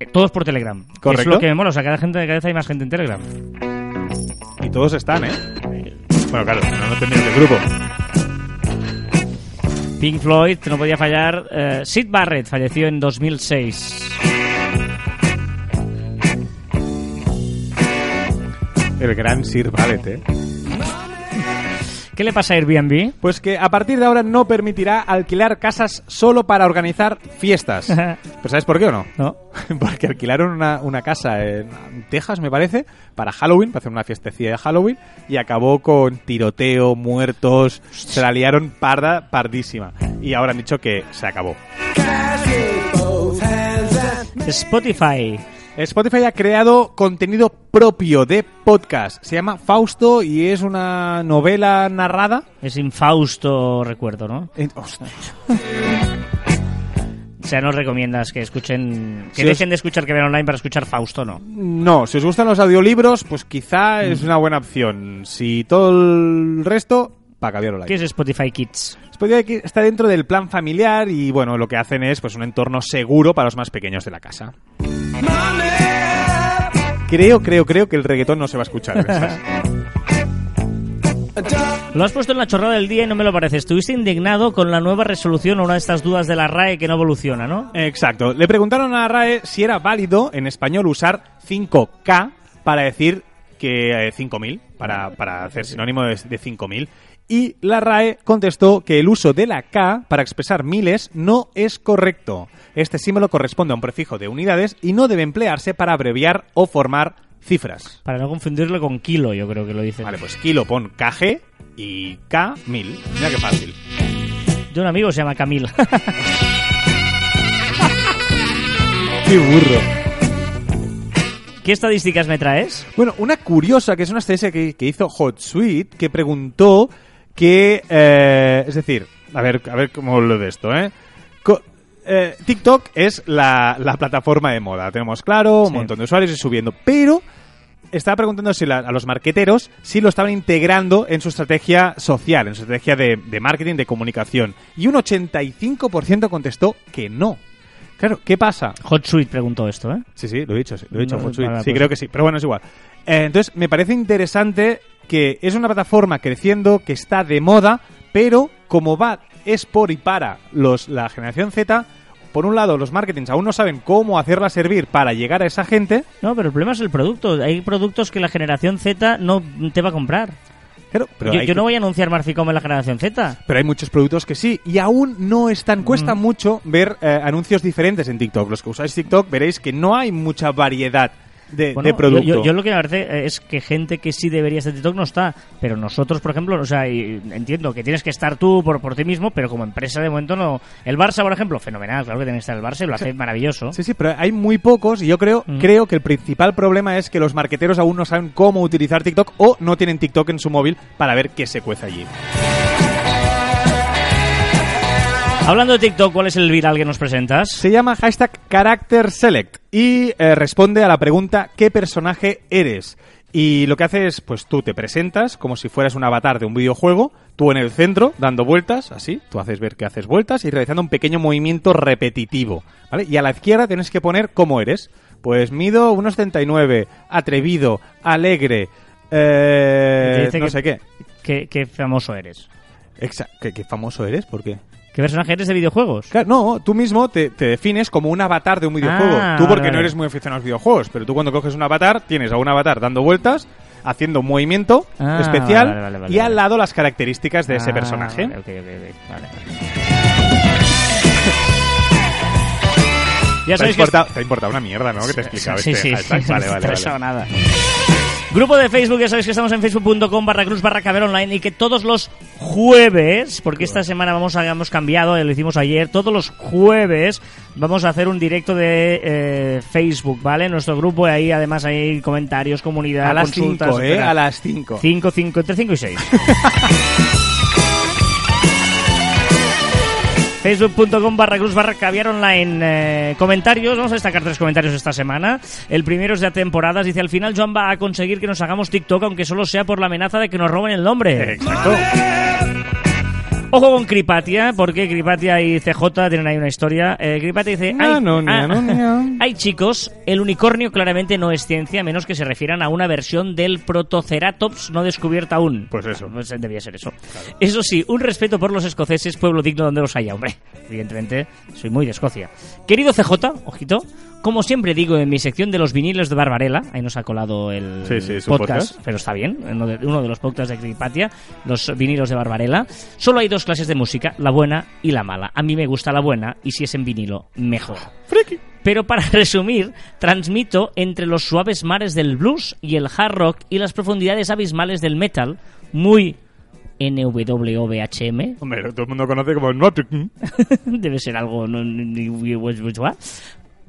eh, todos por Telegram. que Es Correcto. lo que me mola, o sea, cada gente cada vez hay más gente en Telegram. Y todos están, ¿eh? Bueno, claro, no, no tendrían el grupo. Pink Floyd, no podía fallar. Eh, Sid Barrett falleció en 2006. El gran Sir Ballet, ¿eh? ¿Qué le pasa a Airbnb? Pues que a partir de ahora no permitirá alquilar casas solo para organizar fiestas. ¿Pero sabes por qué o no? ¿No? Porque alquilaron una, una casa en Texas, me parece, para Halloween, para hacer una fiestecilla de Halloween, y acabó con tiroteo, muertos, se la liaron parda, pardísima. Y ahora han dicho que se acabó. Spotify. Spotify ha creado contenido propio de podcast. Se llama Fausto y es una novela narrada. Es infausto recuerdo, ¿no? en-. O sea, no recomiendas que escuchen, que Si os- dejen de escuchar que vean online para escuchar Fausto, no. No, si os gustan los audiolibros, pues quizá es una buena opción. Si todo el resto, para cambiarlo ¿Qué es Spotify Kids? Spotify está dentro del plan familiar y bueno, lo que hacen es pues un entorno seguro para los más pequeños de la casa. Creo, creo, creo que el reggaetón no se va a escuchar. Lo has puesto en la chorrada del día y no me lo parece. Estuviste indignado con la nueva resolución o una de estas dudas de la RAE que no evoluciona, ¿no? Exacto. Le preguntaron a la RAE si era válido en español usar 5K para decir que eh, 5.000, para, para hacer sinónimo de, de 5.000. Y la RAE contestó que el uso de la K para expresar miles no es correcto. Este símbolo corresponde a un prefijo de unidades y no debe emplearse para abreviar o formar cifras. Para no confundirlo con kilo, yo creo que lo dicen. Vale, pues kilo pon KG y K 1000. Mira qué fácil. Yo un amigo se llama Camil. Qué burro. ¿Qué estadísticas me traes? Bueno, una curiosa, que es una estadística que, que hizo HotSuite, que preguntó que, eh, es decir, a ver, a ver cómo lo de esto, ¿eh? Co- eh, TikTok es la, la plataforma de moda, tenemos claro, un Sí. montón de usuarios y subiendo, pero estaba preguntando si la- a los marqueteros si lo estaban integrando en su estrategia social, en su estrategia de, de marketing, de comunicación, y un 85% contestó que no. Claro, ¿qué pasa? HotSuite preguntó esto, ¿eh? Sí, sí, lo he dicho, sí, lo he dicho. No, HotSuite. sí, pues- creo que sí, pero bueno, es igual. Eh, entonces, me parece interesante que es una plataforma creciendo, que está de moda, pero como va, es por y para los, la generación Z, por un lado, los marketings aún no saben cómo hacerla servir para llegar a esa gente. No, pero el problema es el producto. Hay productos que la generación Z no te va a comprar. Pero, yo hay, yo que- no voy a anunciar Marficom en la generación Z. pero hay muchos productos que sí, y aún no están. Cuesta mucho ver eh, anuncios diferentes en TikTok. Los que usáis TikTok veréis que no hay mucha variedad de, Bueno, de producto. Yo, yo- yo lo que me parece eh, es que gente que sí debería estar en TikTok no está. Pero nosotros, por ejemplo, o sea, y entiendo que tienes que estar tú por, por ti mismo, pero como empresa de momento no. El Barça, por ejemplo, fenomenal, claro que tiene que estar el Barça y lo hace maravilloso. Sí, sí, pero hay muy pocos y yo creo, Mm. creo que el principal problema es que los marqueteros aún no saben cómo utilizar TikTok o no tienen TikTok en su móvil para ver qué se cuece allí. Hablando de TikTok, ¿cuál es el viral que nos presentas? Se llama hashtag Character Select y eh, responde a la pregunta ¿qué personaje eres? Y lo que hace es, pues tú te presentas como si fueras un avatar de un videojuego, tú en el centro, dando vueltas, así, tú haces ver que haces vueltas y realizando un pequeño movimiento repetitivo, ¿vale? Y a la izquierda tienes que poner cómo eres. Pues mido unos 79, atrevido, alegre, eh, no que- sé qué. ¿Qué, qué famoso eres? Exa- ¿Qué, qué famoso eres? ¿Por qué? ¿Qué personaje eres de videojuegos? Claro, no, tú mismo te, te defines como un avatar de un videojuego. Ah, tú porque vale, no eres muy aficionado a los videojuegos, pero tú cuando coges un avatar, tienes a un avatar dando vueltas, haciendo un movimiento Ah, especial vale, vale, vale, y al lado las características de ese Ah, personaje. Vale, ok, ok, Ya Te ha, sabéis que importado, te ha importado una mierda, ¿no? Que te he explicado sí, este sí, hashtag. sí, Vale, vale, vale. nada. Grupo de Facebook, ya sabéis que estamos en facebook.com barra cruz barra caber online y que todos los jueves, porque esta semana vamos a, hemos cambiado, lo hicimos ayer, todos los jueves vamos a hacer un directo de eh, Facebook, ¿vale? Nuestro grupo y ahí además hay comentarios, comunidad, A las consultas, 5, ¿eh? A las 5. 5, 5, entre 5 y 6. Facebook.com barra cruz barra caviar online. Eh, comentarios, vamos a destacar tres comentarios esta semana. El primero es de temporadas. Dice: Al final, Joan va a conseguir que nos hagamos TikTok, aunque solo sea por la amenaza de que nos roben el nombre. Exacto. Ojo con Cripatia, porque Cripatia y CJ tienen ahí una historia. Eh, Cripatia dice: No, "Ay, no, no, ah, no, no". Hay chicos, el unicornio claramente no es ciencia, a menos que se refieran a una versión del Protoceratops no descubierta aún. Pues eso. Pues debía ser eso. Eso sí, un respeto por los escoceses, pueblo digno donde los haya. Hombre, evidentemente, soy muy de Escocia. Querido CJ, ojito, como siempre digo en mi sección de los vinilos de Barbarella, ahí nos ha colado el Sí, sí, su podcast, podcast. pero está bien, uno de, los podcasts de Cripatia, los vinilos de Barbarella. Solo hay dos clases de música, la buena y la mala. A mí me gusta la buena y si es en vinilo, mejor. Pero para resumir, transmito entre los suaves mares del blues y el hard rock y las profundidades abismales del metal, muy NWOBHM, Hombre, todo el mundo conoce como debe ser algo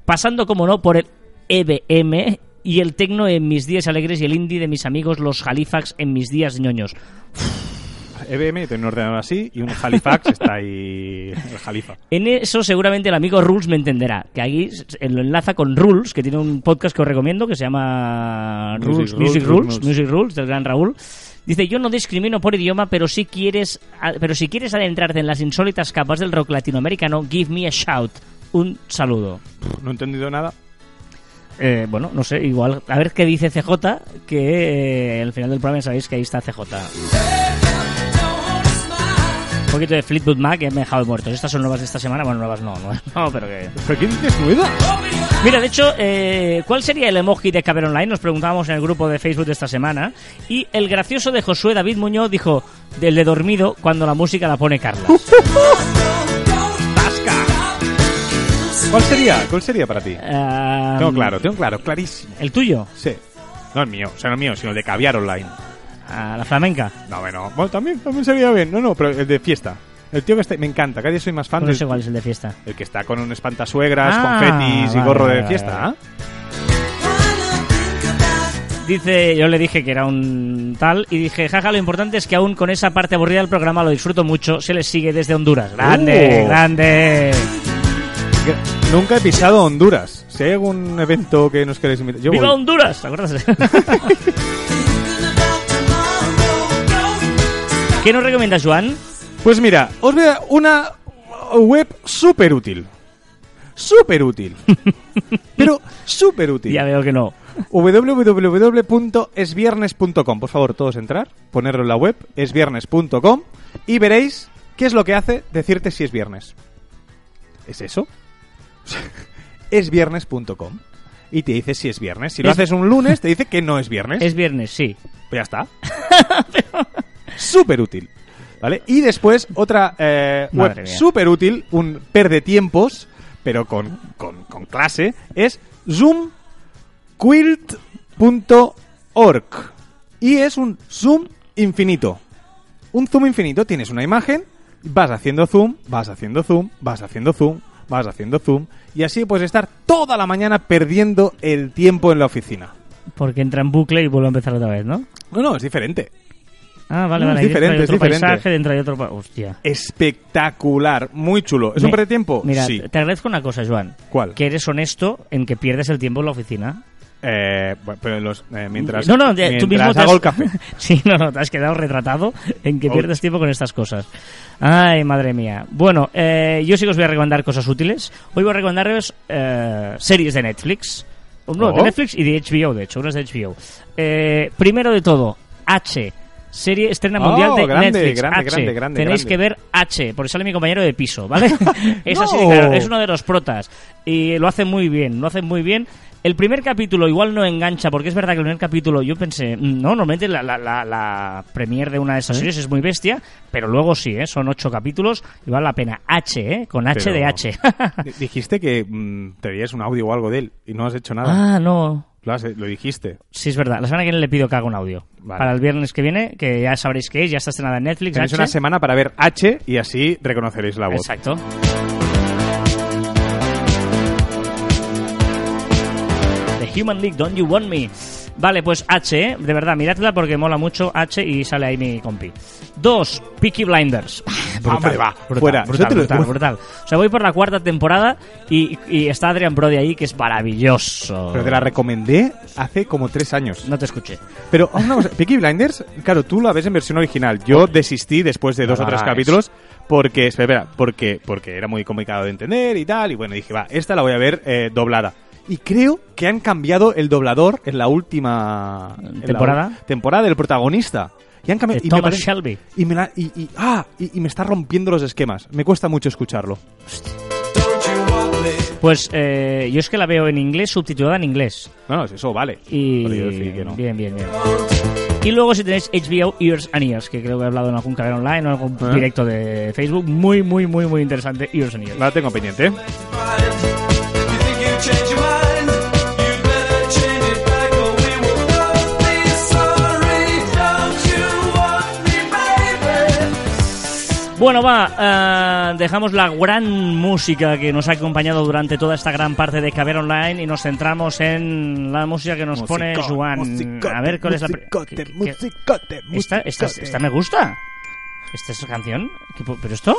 pasando como no por el EBM y el tecno en mis días alegres y el indie de mis amigos los Halifax en mis días ñoños. EBM tiene un ordenador así y un Halifax está ahí. El Halifa. En eso seguramente el amigo Rules me entenderá, que s- lo enlaza con Rules, que tiene un podcast que os recomiendo que se llama Music Rules, Music Rules, Rules, Rules. Music Rules del gran Raúl. Dice, yo no discrimino por idioma, pero si quieres, a- pero si quieres adentrarte en las insólitas capas del rock latinoamericano, give me a shout. Un saludo. No he entendido nada. Eh, bueno, no sé, igual, a ver qué dice CJ, que eh, al final del programa sabéis que ahí está CJ. poquito de Fleetwood Mac y me he dejado muertos. Estas son nuevas de esta semana. Bueno, nuevas no, no, no, pero que... ¿Pero qué dices nueva? Mira, de hecho, eh, ¿cuál sería el emoji de Caber Online? Nos preguntábamos en el grupo de Facebook de esta semana. Y el gracioso de Josué David Muñoz dijo, del de dormido cuando la música la pone Carlos. ¿Cuál sería? ¿Cuál sería para ti? Ah, Tengo claro, tengo claro, clarísimo. ¿El tuyo? Sí. No el mío, o sea, no el mío, sino el de caviar online. Ah, la flamenca. No, bueno, bueno también, también sería bien. No, no, pero el de fiesta. El tío que está, me encanta, cada día soy más fan No del sé cuál es el de fiesta. el que está con un espantasuegras, Ah, confetis y gorro vale, de fiesta. vale. Dice, yo le dije que era un tal y dije, jaja, lo importante es que aún con esa parte aburrida del programa lo disfruto mucho, se les sigue desde Honduras. Grande, Uh. grande. Nunca he pisado Honduras. Si hay algún evento que nos queréis invitar, yo ¡Viva voy. Honduras! ¿Te acuerdas? ¿Qué nos recomiendas, Joan? Pues mira, os voy a una web súper útil. Súper útil. Pero súper útil. Ya veo que no. www.esviernes.com. Por favor, todos entrar, ponerlo en la web, esviernes.com, y veréis qué es lo que hace decirte si es viernes. ¿Es eso? esviernes.com. Y te dice si es viernes. Si lo Es- haces un lunes, te dice que no es viernes. Es viernes, sí. Pues ya está. súper útil. ¿Vale? Y después otra eh, web súper útil, un perde tiempos, pero con, con, con clase, es zoomquilt.org. Y es un zoom infinito. Un zoom infinito, tienes una imagen, vas haciendo zoom, vas haciendo zoom, vas haciendo zoom, vas haciendo zoom, y así puedes estar toda la mañana perdiendo el tiempo en la oficina. Porque entra en bucle y vuelve a empezar otra vez, ¿no? No, no, es diferente. Ah, vale, No, vale. es ahí dentro hay diferente, es otro diferente. paisaje, dentro hay otro... pa- Hostia. espectacular, muy chulo. ¿Es un Me- pérdida de tiempo? Mira, sí. te agradezco una cosa, Joan. ¿Cuál? Que eres honesto en que pierdes el tiempo en la oficina. Eh, pero los, eh, mientras, no, no, ya, tú mientras mismo te hago has- el café. sí, no, no, te has quedado retratado en que Oh. pierdes tiempo con estas cosas. Ay, madre mía. Bueno, eh, yo sí que os voy a recomendar cosas útiles. Hoy voy a recomendaros eh, series de Netflix. No, de Oh. Netflix y de HBO, de hecho, unas de HBO. Eh, primero de todo, H. Serie estrena Oh, mundial de grande, Netflix. grande, H. grande, grande, Tenéis que ver H, porque sale mi compañero de piso, ¿vale? es así de No. claro, es uno de los protas. Y lo hace muy bien, lo hace muy bien. El primer capítulo igual no engancha, porque es verdad que el primer capítulo yo pensé, mm, no, normalmente la, la, la, la premier de una de esas series es muy bestia, pero luego sí, ¿eh? son ocho capítulos y vale la pena. H, ¿eh? Con H Pero- de H. Dijiste que mm, te harías un audio o algo de él y no has hecho nada. ah, no. Lo, has- lo dijiste. Sí, es verdad. La semana que viene le pido que haga un audio. Vale. Para el viernes que viene, que ya sabréis qué es, ya está estrenada en Netflix. Tenéis H. una semana para ver H y así reconoceréis la voz. Exacto. Human League, Don't You Want Me. Vale, pues H, ¿eh? de verdad, miradla porque mola mucho H y sale ahí mi compi. Dos, Peaky Blinders. Hombre, va, brutal, fuera. brutal, te brutal, brutal. O sea, voy por la cuarta temporada y, y está Adrian Brody ahí, que es maravilloso. Pero te la recomendé hace como tres años. No te escuché. Pero una cosa, Peaky Blinders, claro, tú la ves en versión original. Yo desistí después de dos No o tres capítulos porque, espera, porque, porque era muy complicado de entender y tal. Y bueno, dije, va, esta la voy a ver eh, doblada. Y creo que han cambiado el doblador en la última en ¿Temporada? temporada del protagonista. Y han cambiado. Y me Shelby. Y me la- y, y- ah, y, me está rompiendo los esquemas. Me cuesta mucho escucharlo. Pues eh, yo es que la veo en inglés, subtitulada en inglés. No, no, eso vale. Y que no. bien, bien, bien. Y luego si tenéis HBO Ears and Ears, que creo que he hablado en algún canal online o en algún Ah. directo de Facebook, muy, muy, muy, muy interesante. Ears and Ears. La tengo pendiente. Bueno, va, eh, dejamos la gran música que nos ha acompañado durante toda esta gran parte de Caber Online y nos centramos en la música que nos pone Juan. A ver cuál es la... pri- musicote, ¿qué- qué- musicote, Esta, esta, esta me gusta. ¿Esta es la canción? ¿Qué po- ¿Pero esto?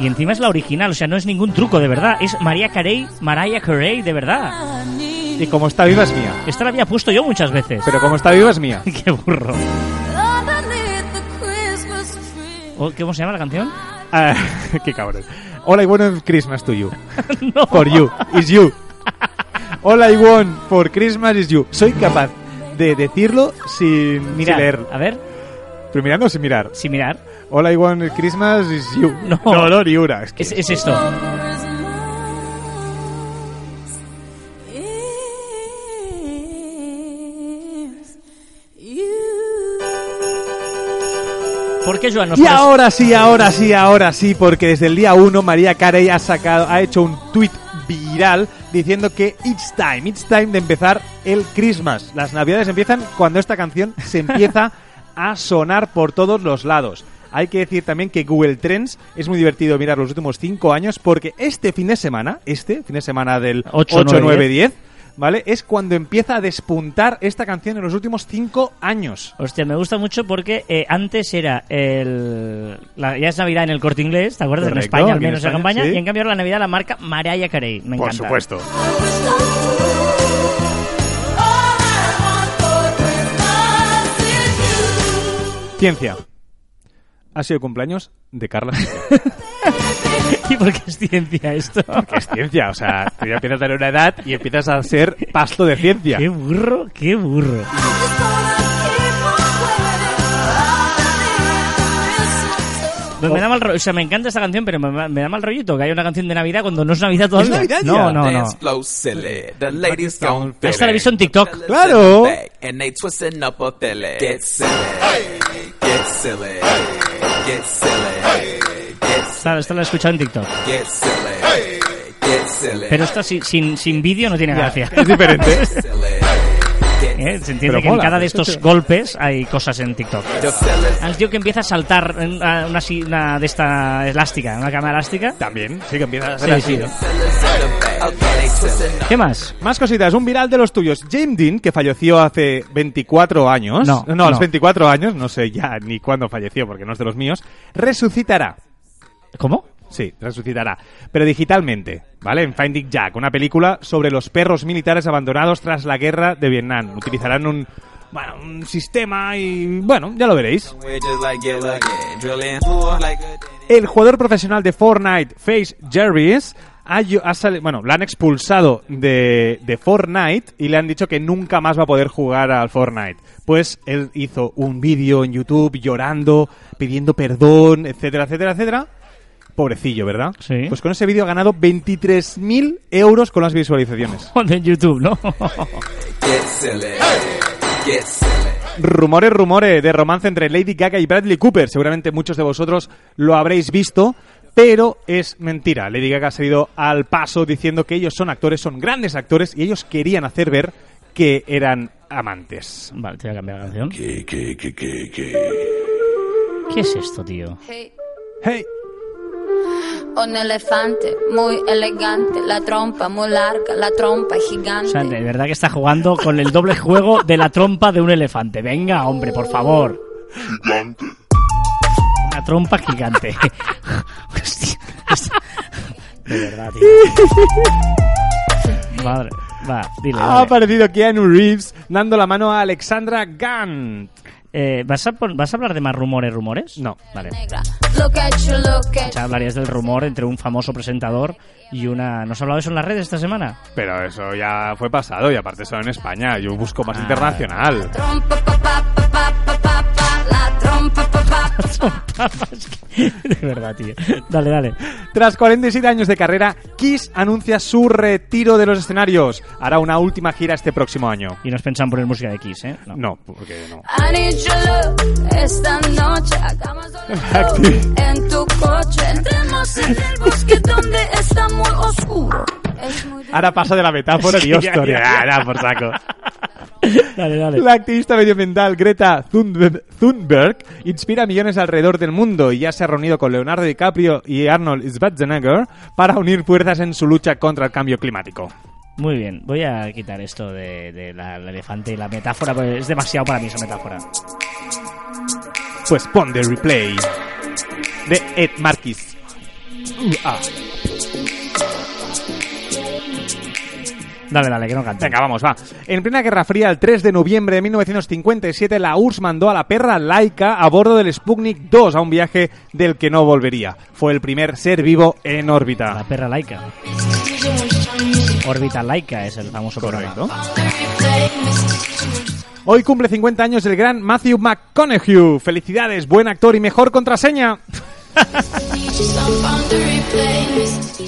Y encima es la original, o sea, no es ningún truco, de verdad. Es María Carey, Mariah Carey, de verdad. Y como está viva es mía. Esta la había puesto yo muchas veces. Pero como está viva es mía. Qué burro. Oh, ¿Cómo se llama la canción? Ah, qué cabrón. All I want Christmas to you. no. For you. Is you. All I want for Christmas is you. Soy capaz de decirlo sin, Mirar, sin leer. a ver, Pero mirando sin mirar. sin mirar. All I want Christmas is you. No. no, no, ni una. Es que Es, es esto. ¿Por qué, Joan? ¿Nos Y ahora sí, ahora sí, ahora sí, porque desde el día 1 María Carey ha sacado, ha hecho un tweet viral diciendo que it's time, it's time de empezar el Christmas. Las navidades empiezan cuando esta canción se empieza a sonar por todos los lados. Hay que decir también que Google Trends es muy divertido mirar los últimos 5 años porque este fin de semana, este fin de semana del 8, 8, 9, 9, 10, ¿vale? Es cuando empieza a despuntar esta canción en los últimos 5 años. Hostia, me gusta mucho porque eh, antes era el. la- ya es Navidad en el corte inglés, ¿te acuerdas? Correcto, en España al aquí en menos la campaña. sí. Y en cambio ahora la Navidad la marca Mariah Carey. Me Por encanta. supuesto. Ciencia. Ha sido cumpleaños de Carla. ¿Y por qué es ciencia esto? que es ciencia, o sea, tú ya empiezas a tener una edad y empiezas a ser pasto de ciencia. Qué burro, qué burro. Me, me da mal rollo, o sea, me encanta esta canción, pero me, me da mal rollito que haya una canción de Navidad cuando no es Navidad todavía. Navidad ya. no, no, no. Feel Esta la he visto en TikTok. Claro. Get silly. Get silly. Get silly. Get Esta, esta la he escuchado en TikTok. Get silly. Get silly. Pero esta sin, sin, sin vídeo no tiene gracia. Es diferente. ¿Eh? Se entiende Pero que en mola, cada de es que estos golpes hay cosas en TikTok. Al tío que empieza a saltar en una, una, si- una de esta elástica, una cama elástica. También, sí que empiezas a Sí, ser así. sí. twisting up. ¿Qué más? Más cositas, un viral de los tuyos. James Dean, que falleció hace 24 años. No, a no. los 24 años, no sé ya ni cuándo falleció porque no es de los míos. Resucitará. ¿Cómo? Sí, resucitará. Pero digitalmente, ¿vale? En Finding Jack, una película sobre los perros militares abandonados tras la guerra de Vietnam. Utilizarán un, bueno, un sistema y, bueno, ya lo veréis. El jugador profesional de Fortnite, Face Jervis, ha, yo- ha sali- bueno, la han expulsado de Fortnite y le han dicho que nunca más va a poder jugar al Fortnite. Pues él hizo un vídeo en YouTube llorando, pidiendo perdón, etcétera, etcétera, etcétera. Pobrecillo, ¿verdad? Sí. Pues con ese vídeo ha ganado 23.000 euros con las visualizaciones. En YouTube, ¿no? Rumores, rumores de romance entre Lady Gaga y Bradley Cooper. Seguramente muchos de vosotros lo habréis visto, pero es mentira. Lady Gaga ha salido al paso diciendo que ellos son actores, son grandes actores y ellos querían hacer ver que eran amantes. Vale, te voy a cambiar la canción. ¿Qué es esto, tío? Hey, Hey, un elefante muy elegante, la trompa muy larga, la trompa gigante. O sea, de verdad que está jugando con el doble juego de la trompa de un elefante. Venga, hombre, por favor. Una trompa gigante. Hostia. De verdad, tío. Madre. Va, dile. ha dale. aparecido Keanu Reeves dando la mano a Alexandra Gunn. Eh, ¿vas, a, ¿Vas a hablar de más rumores, rumores? No. Vale. Negra. Ya hablarías del rumor entre un famoso presentador y una... ¿Nos ha hablado de eso en las redes esta semana? Pero eso ya fue pasado y aparte eso en España. Yo busco más ah. internacional. La trompa, pa, pa, pa, la trompa, que- de verdad, tío. Dale, dale. Tras 47 años de carrera, Kiss anuncia su retiro de los escenarios. Hará una última gira este próximo año. Y nos pensan poner música de Kiss, ¿eh? No. No, porque no. Esta noche. En tu coche. Entremos en el bosque donde está muy oscuro. Ahora pasa de la metáfora Sí, Dios, ya, Toria. ya, ya. Ah, da por saco. Dale, dale. La activista medioambiental Greta Thunberg, inspira a millones alrededor del mundo y ya se ha reunido con Leonardo DiCaprio y Arnold Schwarzenegger para unir fuerzas en su lucha contra el cambio climático. Muy bien, voy a quitar esto de, de la, el elefante y la metáfora, porque es demasiado para mí esa metáfora. Pues pon de replay de Ed Marquis. Uh, ah. Dale, dale, que no cante. Venga, vamos, va. En plena Guerra Fría, el 3 de noviembre de 1957, la URSS mandó a la perra Laika a bordo del Sputnik 2 a un viaje del que no volvería. Fue el primer ser vivo en La órbita. perra laica. Órbita laica es el famoso Correcto. programa. Hoy cumple 50 años el gran Matthew McConaughey. Felicidades, buen actor y mejor contraseña.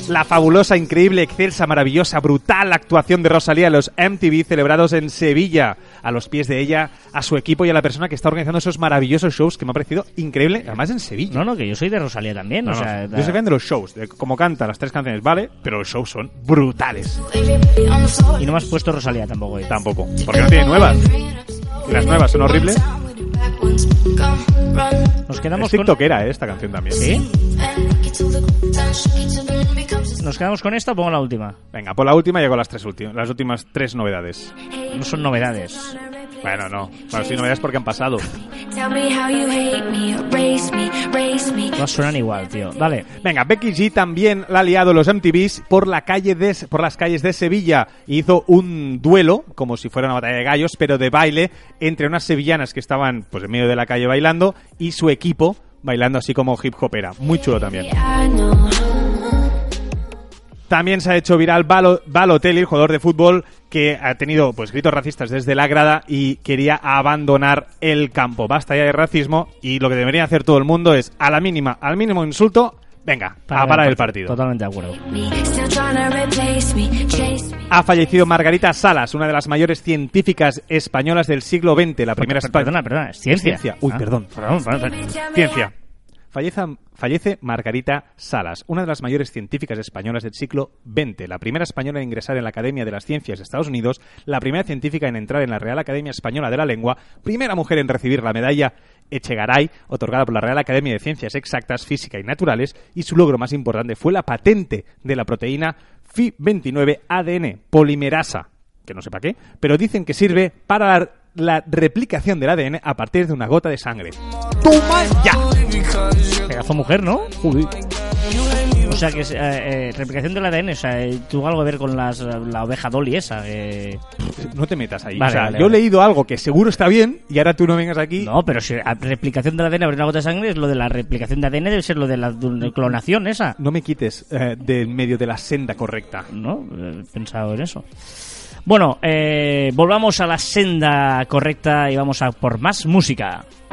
La fabulosa, increíble, excelsa, maravillosa, brutal actuación de Rosalía en los MTV celebrados en Sevilla. A los pies de ella, a su equipo y a la persona que está organizando esos maravillosos shows que me ha parecido increíble, además en Sevilla. No, no, que yo soy de Rosalía también. No, o no, sea, yo soy fan de los shows, de cómo canta las tres canciones, vale, pero los shows son brutales. Y no me has puesto Rosalía tampoco. eh. Tampoco, porque no tiene nuevas. Y las nuevas son horribles. Nos Es quedamos con... tiktokera, eh, esta canción también. ¿Sí? ¿Nos quedamos con esta o pongo la última? Venga, por la última llego a las tres últimas, las últimas tres novedades. No son novedades. Bueno, no. Bueno, sí, novedades porque han pasado. Todas suenan igual, tío. Vale. Venga, Becky G también la ha liado los MTVs por, la calle de, por las calles de Sevilla. Hizo un duelo, como si fuera una batalla de gallos, pero de baile, entre unas sevillanas que estaban pues en medio de la calle bailando y su equipo bailando así como hip hopera. Muy chulo también. También se ha hecho viral Balo- Balotelli, el jugador de fútbol que ha tenido pues gritos racistas desde la grada y quería abandonar el campo. Basta ya de racismo y lo que debería hacer todo el mundo es a la mínima, al mínimo insulto, venga, a parar el partido. Totalmente de acuerdo. Ha fallecido Margarita Salas, una de las mayores científicas españolas del siglo XX, la primera Perdona, perdona, es ciencia. Ciencia. Uy, Ah, perdón. perdón, perdón. Ciencia. Fallece, fallece Margarita Salas, una de las mayores científicas españolas del siglo XX, la primera española en ingresar en la Academia de las Ciencias de Estados Unidos, la primera científica en entrar en la Real Academia Española de la Lengua, primera mujer en recibir la medalla Echegaray, otorgada por la Real Academia de Ciencias Exactas, Física y Naturales, y su logro más importante fue la patente de la proteína Fi29 ADN polimerasa, que no sé para qué, pero dicen que sirve para la replicación del ADN a partir de una gota de sangre. ¡Toma ya! Pedazo mujer, ¿no? O sea, que es eh, eh, replicación del ADN. O sea, eh, tuvo algo que ver con las, la oveja Dolly esa. No te metas ahí. Vale, o sea, vale, yo he vale. leído algo que seguro está bien y ahora tú no vengas aquí. No, pero si a- replicación del ADN abrir una gota de sangre es lo de la replicación de ADN, debe ser lo de la clonación esa. No me quites eh, del medio de la senda correcta. ¿No? He pensado en eso. Bueno, eh, volvamos a la senda correcta y vamos a por más música.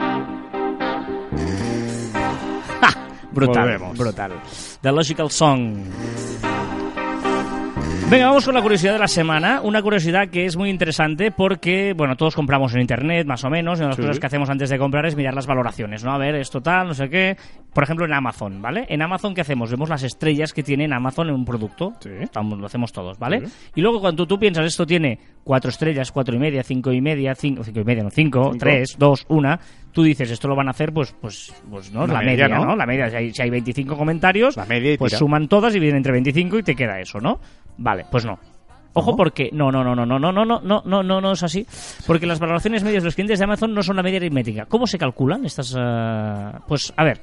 ¡Ja! Brutal, Volvemos. brutal. The Logical Song. Venga, vamos con la curiosidad de la semana. Una curiosidad que es muy interesante porque, bueno, todos compramos en internet, más o menos, y una de las Sí. cosas que hacemos antes de comprar es mirar las valoraciones, ¿no? A ver, esto tal, no sé qué. Por ejemplo, en Amazon, ¿vale? En Amazon, ¿qué hacemos? Vemos las estrellas que tiene en Amazon en un producto. Sí. Estamos- lo hacemos todos, ¿vale? Sí. Y luego cuando tú piensas, esto tiene cuatro estrellas, cuatro y media, cinco y media, cinco, cinco y media, no, cinco, Cinco. tres, dos, una, tú dices, esto lo van a hacer, pues, pues, pues no, La la, media, media, ¿no? ¿no? La media, si hay, si hay 25 comentarios, La media pues tira. suman todas y vienen entre 25 y te queda eso, ¿no? Vale, pues no. Ojo ¿No? porque no, no, no, no, no, no, no, no, no, no, no, no es así, porque las valoraciones medias de los clientes de Amazon no son la media aritmética. ¿Cómo se calculan estas? eh? Pues a ver,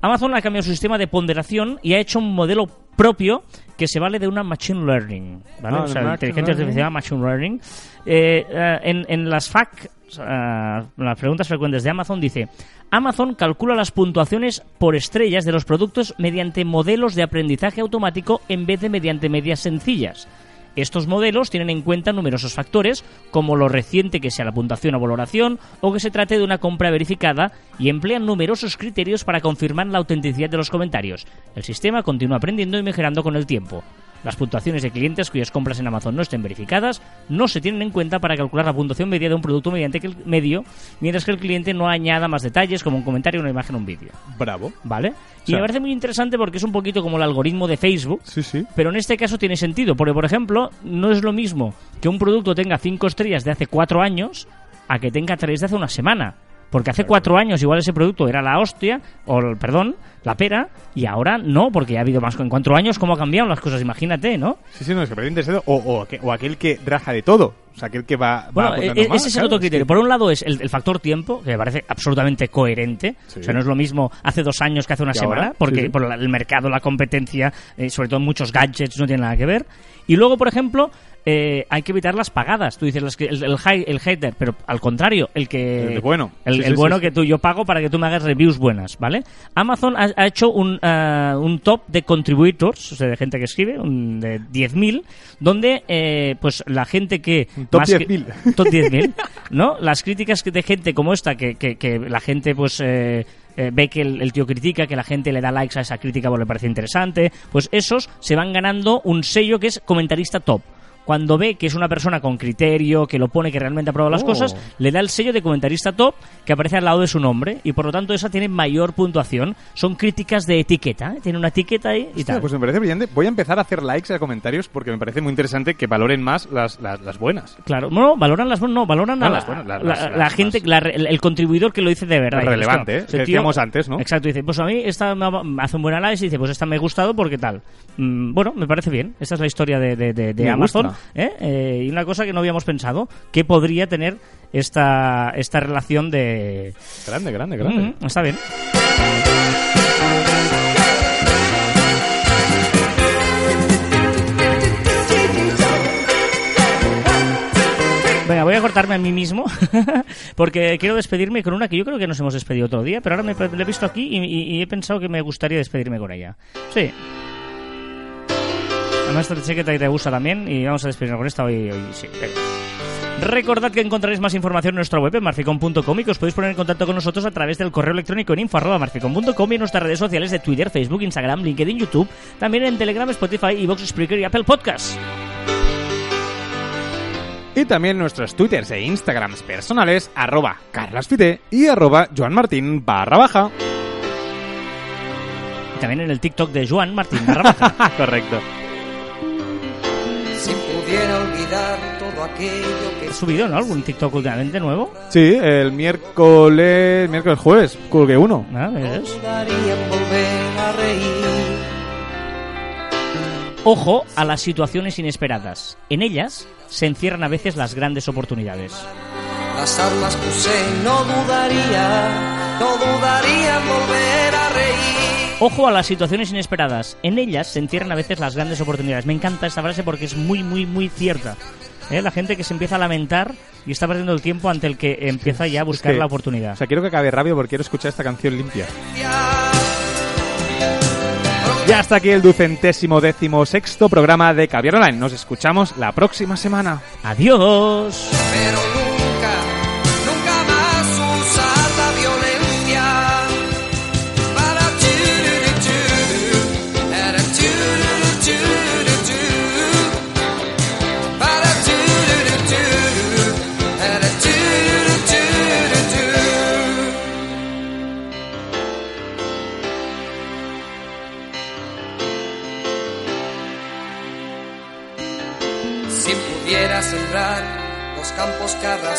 Amazon ha cambiado su sistema de ponderación y ha hecho un modelo propio que se vale de una machine learning, ¿vale? Ah, o sea, inteligencia artificial, machine learning. Eh, eh, en, en las FAQ, eh, las preguntas frecuentes de Amazon dice, Amazon calcula las puntuaciones por estrellas de los productos mediante modelos de aprendizaje automático en vez de mediante medias sencillas. Estos modelos tienen en cuenta numerosos factores, como lo reciente que sea la puntuación o valoración, o que se trate de una compra verificada, y emplean numerosos criterios para confirmar la autenticidad de los comentarios. El sistema continúa aprendiendo y mejorando con el tiempo. Las puntuaciones de clientes cuyas compras en Amazon no estén verificadas no se tienen en cuenta para calcular la puntuación media de un producto mediante que el medio, mientras que el cliente no añada más detalles como un comentario, una imagen o un vídeo. Bravo. ¿Vale? Y sea- me parece muy interesante porque es un poquito como el algoritmo de Facebook, Sí, sí. pero en este caso tiene sentido, porque por ejemplo, no es lo mismo que un producto tenga cinco estrellas de hace cuatro años a que tenga tres de hace una semana. Porque hace cuatro años igual ese producto era la hostia, o el- perdón, la pera, y ahora no, porque ha habido más. En cuatro años, ¿cómo han cambiado las cosas? Imagínate, ¿no? Sí, sí, no, es que parece interesante. O, o, aquel, o aquel que raja de todo. O sea, aquel que va. Bueno, e- más, ese es el claro, otro criterio. Por un lado es el, el factor tiempo, que me parece absolutamente coherente. Sí. O sea, no es lo mismo hace dos años que hace una ¿Y semana, ahora? porque Sí, por la- el mercado, la competencia, eh, sobre todo muchos gadgets, no tiene nada que ver. Y luego, por ejemplo, eh, hay que evitar las pagadas. Tú dices las que- el, el, el hater, pero al contrario, el que. El bueno. El, Sí, el sí, bueno sí, que tú yo pago para que tú me hagas reviews buenas, ¿vale? Amazon ha, ha hecho un, ah, un top de contributors, o sea, de gente que escribe, un, de 10.000, donde eh, pues la gente que... Un top más que- 10.000. top 10.000, ¿no? Las críticas que- de gente como esta, que, que, que la gente pues... eh, eh, ve que el, el tío critica, que la gente le da likes a esa crítica porque le parece interesante, pues esos se van ganando un sello que es comentarista top. Cuando ve que es una persona con criterio, que lo pone, que realmente aprueba las Oh. cosas, le da el sello de comentarista top que aparece al lado de su nombre y por lo tanto esa tiene mayor puntuación. Son críticas de etiqueta, ¿eh? tiene una etiqueta ahí y Hostia, tal. pues me parece brillante. Voy a empezar a hacer likes a comentarios porque me parece muy interesante que valoren más las, las, las buenas. Claro, no, valoran las buenas, no, valoran a la, las buenas, las- la- la gente, la el, contribuidor que lo dice de verdad. Y relevante, claro, ¿eh? Que decíamos antes, ¿no? Exacto, dice, pues a mí esta me ha- hace un buen análisis, dice, pues esta me ha gustado porque tal. Mm, bueno, me parece bien. Esta es la historia de, de, de- de Me Amazon. ¿Eh? Eh, y una cosa que no habíamos pensado, que podría tener esta, esta relación de... Grande, grande, grande. Mm, está bien. Venga, voy a cortarme a mí mismo porque quiero despedirme con una que yo creo que nos hemos despedido otro día, pero ahora me la he visto aquí y, y- y he pensado que me gustaría despedirme con ella. Sí. Además, sé que te, gusta también y vamos a despedirnos con esta hoy. hoy sí. Recordad que encontraréis más información en nuestra web en marficon.com y que os podéis poner en contacto con nosotros a través del correo electrónico en info.marficon.com y en nuestras redes sociales de Twitter, Facebook, Instagram, LinkedIn, YouTube, también en Telegram, Spotify, Evox, Spreaker y Apple Podcasts. Y también nuestros twitters e instagrams personales, arroba carlasfite y arroba joanmartin barra baja. Y también en el TikTok de Joan Martín barra baja. Correcto. Si pudiera olvidar todo aquello que ¿Has subido ¿no? algún TikTok últimamente nuevo? Sí, el miércoles, miércoles jueves, que uno. Ah, ¿ves? dudaría en volver a reír. Ojo a las situaciones inesperadas. En ellas se encierran a veces las grandes oportunidades. Las armas que usé no dudaría, no dudaría en volver a reír. Ojo a las situaciones inesperadas. En ellas se encierran a veces las grandes oportunidades. Me encanta esta frase porque es muy, muy, muy cierta. ¿Eh? La gente que se empieza a lamentar y está perdiendo el tiempo ante el que empieza ya a buscar Es que- la oportunidad. O sea, quiero que acabe rápido porque quiero escuchar esta canción limpia. Ya hasta aquí el ducentésimo décimo sexto programa de Caviar Online. Nos escuchamos la próxima semana. Adiós.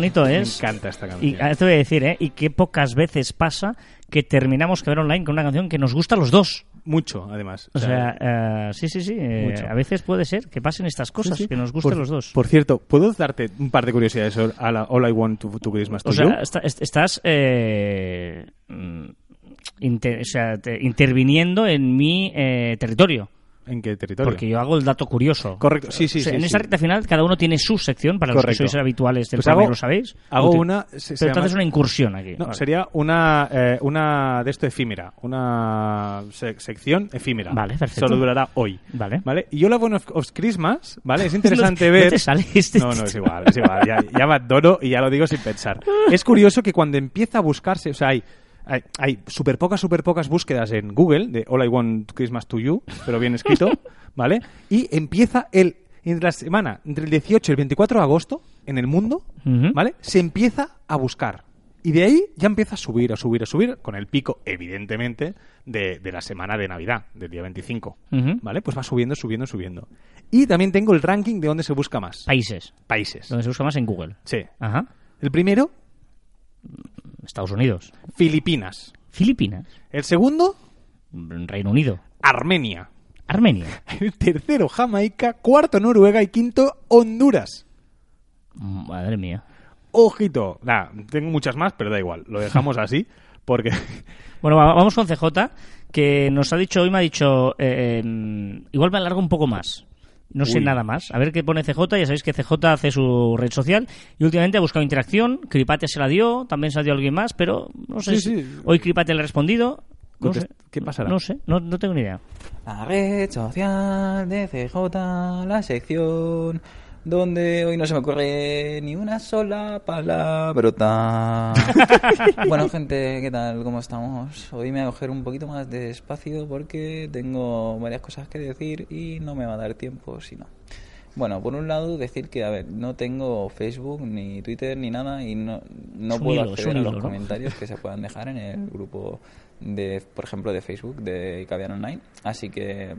Me encanta esta Y canción. ah, te voy a decir, ¿eh? Y qué pocas veces pasa que terminamos que ver online con una canción que nos gusta a los dos. Mucho, además. O sea, eh, sí, sí, sí. eh, a veces puede ser que pasen estas cosas, sí, sí. que nos gusten por, los dos. Por cierto, ¿puedo darte un par de curiosidades a la All I Want to, to Christmas to o You? estás eh, mm, inter- o sea, te- interviniendo en mi eh, territorio. ¿En qué territorio? Porque yo hago el dato curioso. Correcto, sí, sí, O sea, sí, En sí. esta recta final, cada uno tiene su sección, para los que sois habituales del Pues hago- lo sabéis. hago una- se- se Pero entonces llama- una incursión aquí. No, Vale. sería una, eh, una de esto efímera, una se- sección efímera. Vale, perfecto. Solo durará hoy. Vale. ¿Vale? Y yo la One of, of Christmas, ¿vale? Es interesante No- no ver... te sale este No, no, es igual, es igual. Ya, ya me adoro y ya lo digo sin pensar. Es curioso que cuando empieza a buscarse, o sea, hay... Hay, hay súper pocas, súper pocas búsquedas en Google de All I Want Christmas to You, pero bien escrito, ¿vale? Y empieza el, entre la semana, entre el 18 y el 24 de agosto, en el mundo. ¿vale? Se empieza a buscar. Y de ahí ya empieza a subir, a subir, a subir, con el pico, evidentemente, de, de la semana de Navidad, del día 25. Ujú. ¿Vale? Pues va subiendo, subiendo, subiendo. Y también tengo el ranking de dónde se busca más. Países. Países. Donde se busca más en Google. Sí. Ajá. El primero, Estados Unidos. Filipinas. Filipinas. El segundo, Reino Unido. Armenia. Armenia. El tercero, Jamaica. Cuarto, Noruega. Y quinto, Honduras. Madre mía. Ojito. Nada, tengo muchas más, pero da igual. Lo dejamos así porque... Bueno, va- vamos con CJ, que nos ha dicho, hoy me ha dicho, eh, eh, igual me alargo un poco más. No sé Uy. nada más. A ver qué pone CJ. Ya sabéis que CJ hace su red social y últimamente ha buscado interacción. Cripate se la dio, también se la dio alguien más, pero no sé. Sí, si- sí. Hoy Cripate le ha respondido. No sé. ¿Qué pasará? No sé, no, no tengo ni idea. La red social de CJ, la sección donde hoy no se me ocurre ni una sola palabrota. bueno, gente, ¿qué tal? ¿Cómo estamos? Hoy me voy a coger un poquito más de espacio porque tengo varias cosas que decir y no me va a dar tiempo si no. Bueno, por un lado decir que, a ver, no tengo Facebook, ni Twitter, ni nada y no, no puedo acceder a los ¿no? comentarios que se puedan dejar en el grupo de, por ejemplo, de Facebook de Caviar Online. Así que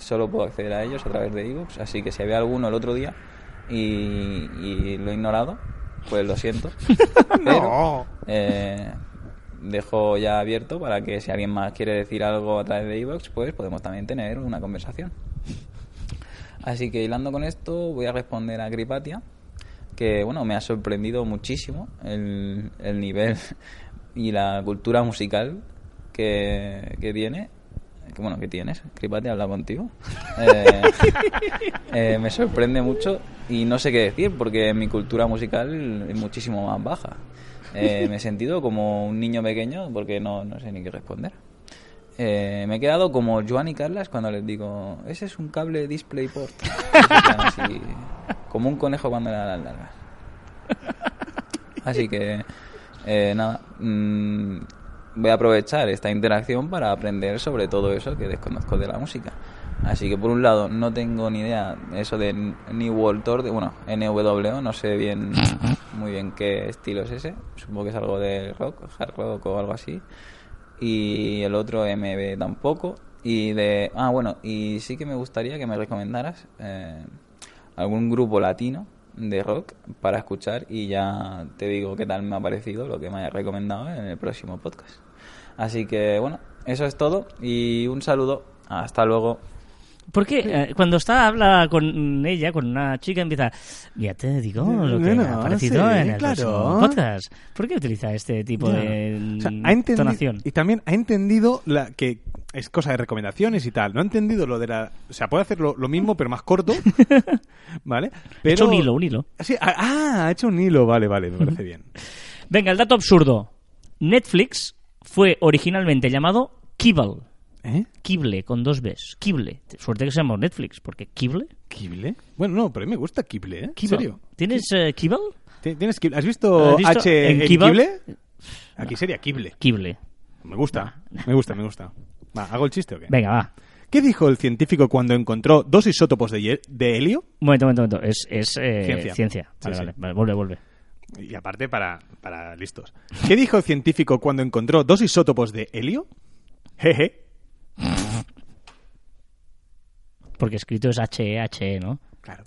solo puedo acceder a ellos a través de iVoox. Así que si había alguno el otro día y, y lo he ignorado, pues lo siento. Pero, eh, dejo ya abierto para que si alguien más quiere decir algo a través de iVoox, pues podemos también tener una conversación. Así que hilando con esto, voy a responder a Gripatia, que bueno, me ha sorprendido muchísimo el, el nivel y la cultura musical que, que tiene. Bueno, que tienes, Gripatia, habla contigo. Eh, eh, me sorprende mucho y no sé qué decir, porque mi cultura musical es muchísimo más baja. Eh, me he sentido como un niño pequeño porque no, sé ni qué responder. Me he quedado como Joan y Carlas cuando les digo, ese es un cable DisplayPort. Así, como un conejo cuando le da las largas. Así que, nada, mm, voy a aprovechar esta interacción para aprender sobre todo eso que desconozco de la música. Así que por un lado no tengo ni idea eso de New World Order, bueno, NWO, no sé bien muy bien qué estilo es ese, supongo que es algo de rock, hard rock o algo así. Y el otro MB tampoco. Y de ah bueno, y sí que me gustaría que me recomendaras eh, algún grupo latino de rock para escuchar y ya te digo qué tal me ha parecido lo que me haya recomendado en el próximo podcast. Así que bueno, eso es todo y un saludo. Hasta luego. Porque eh, cuando está habla con ella, con una chica, empieza, ya te digo lo que ha parecido sí, en el claro. podcast. ¿Por qué utiliza este tipo de O sea, mm, ha entendi- tonación? Y también ha entendido la que es cosa de recomendaciones y tal. No ha entendido lo de la... O sea, puede hacer lo, lo mismo, pero más corto. ¿Vale? Pero... Ha hecho un hilo, un hilo. Sí, ah, ah, ha hecho un hilo. Vale, vale, me parece bien. Venga, el dato absurdo. Netflix fue originalmente llamado Kibble. ¿Eh? Kible, con dos Bs. Kible. Suerte que se llama Netflix, porque Kible. ¿Kible? Bueno, no, pero a mí me gusta Kible, ¿eh? ¿En serio? ¿Tienes eh, Kibble? ¿Ti- ¿Tienes Kible? ¿Has visto, ¿Has visto H en en? Kible? Aquí sería Kible. Kible. Me gusta, me gusta, me gusta. Va, ¿hago el chiste o qué? Venga, va. ¿Qué dijo el científico cuando encontró dos isótopos de, de helio? Un momento, un momento, un momento. Es, es eh, Ciencia. ciencia. Sí, Vale, sí. vale, vale. Vuelve, vuelve. Y aparte para, para listos. ¿Qué dijo el científico cuando encontró dos isótopos de helio? Jeje. Porque escrito es H-E-H-E, ¿no? Claro.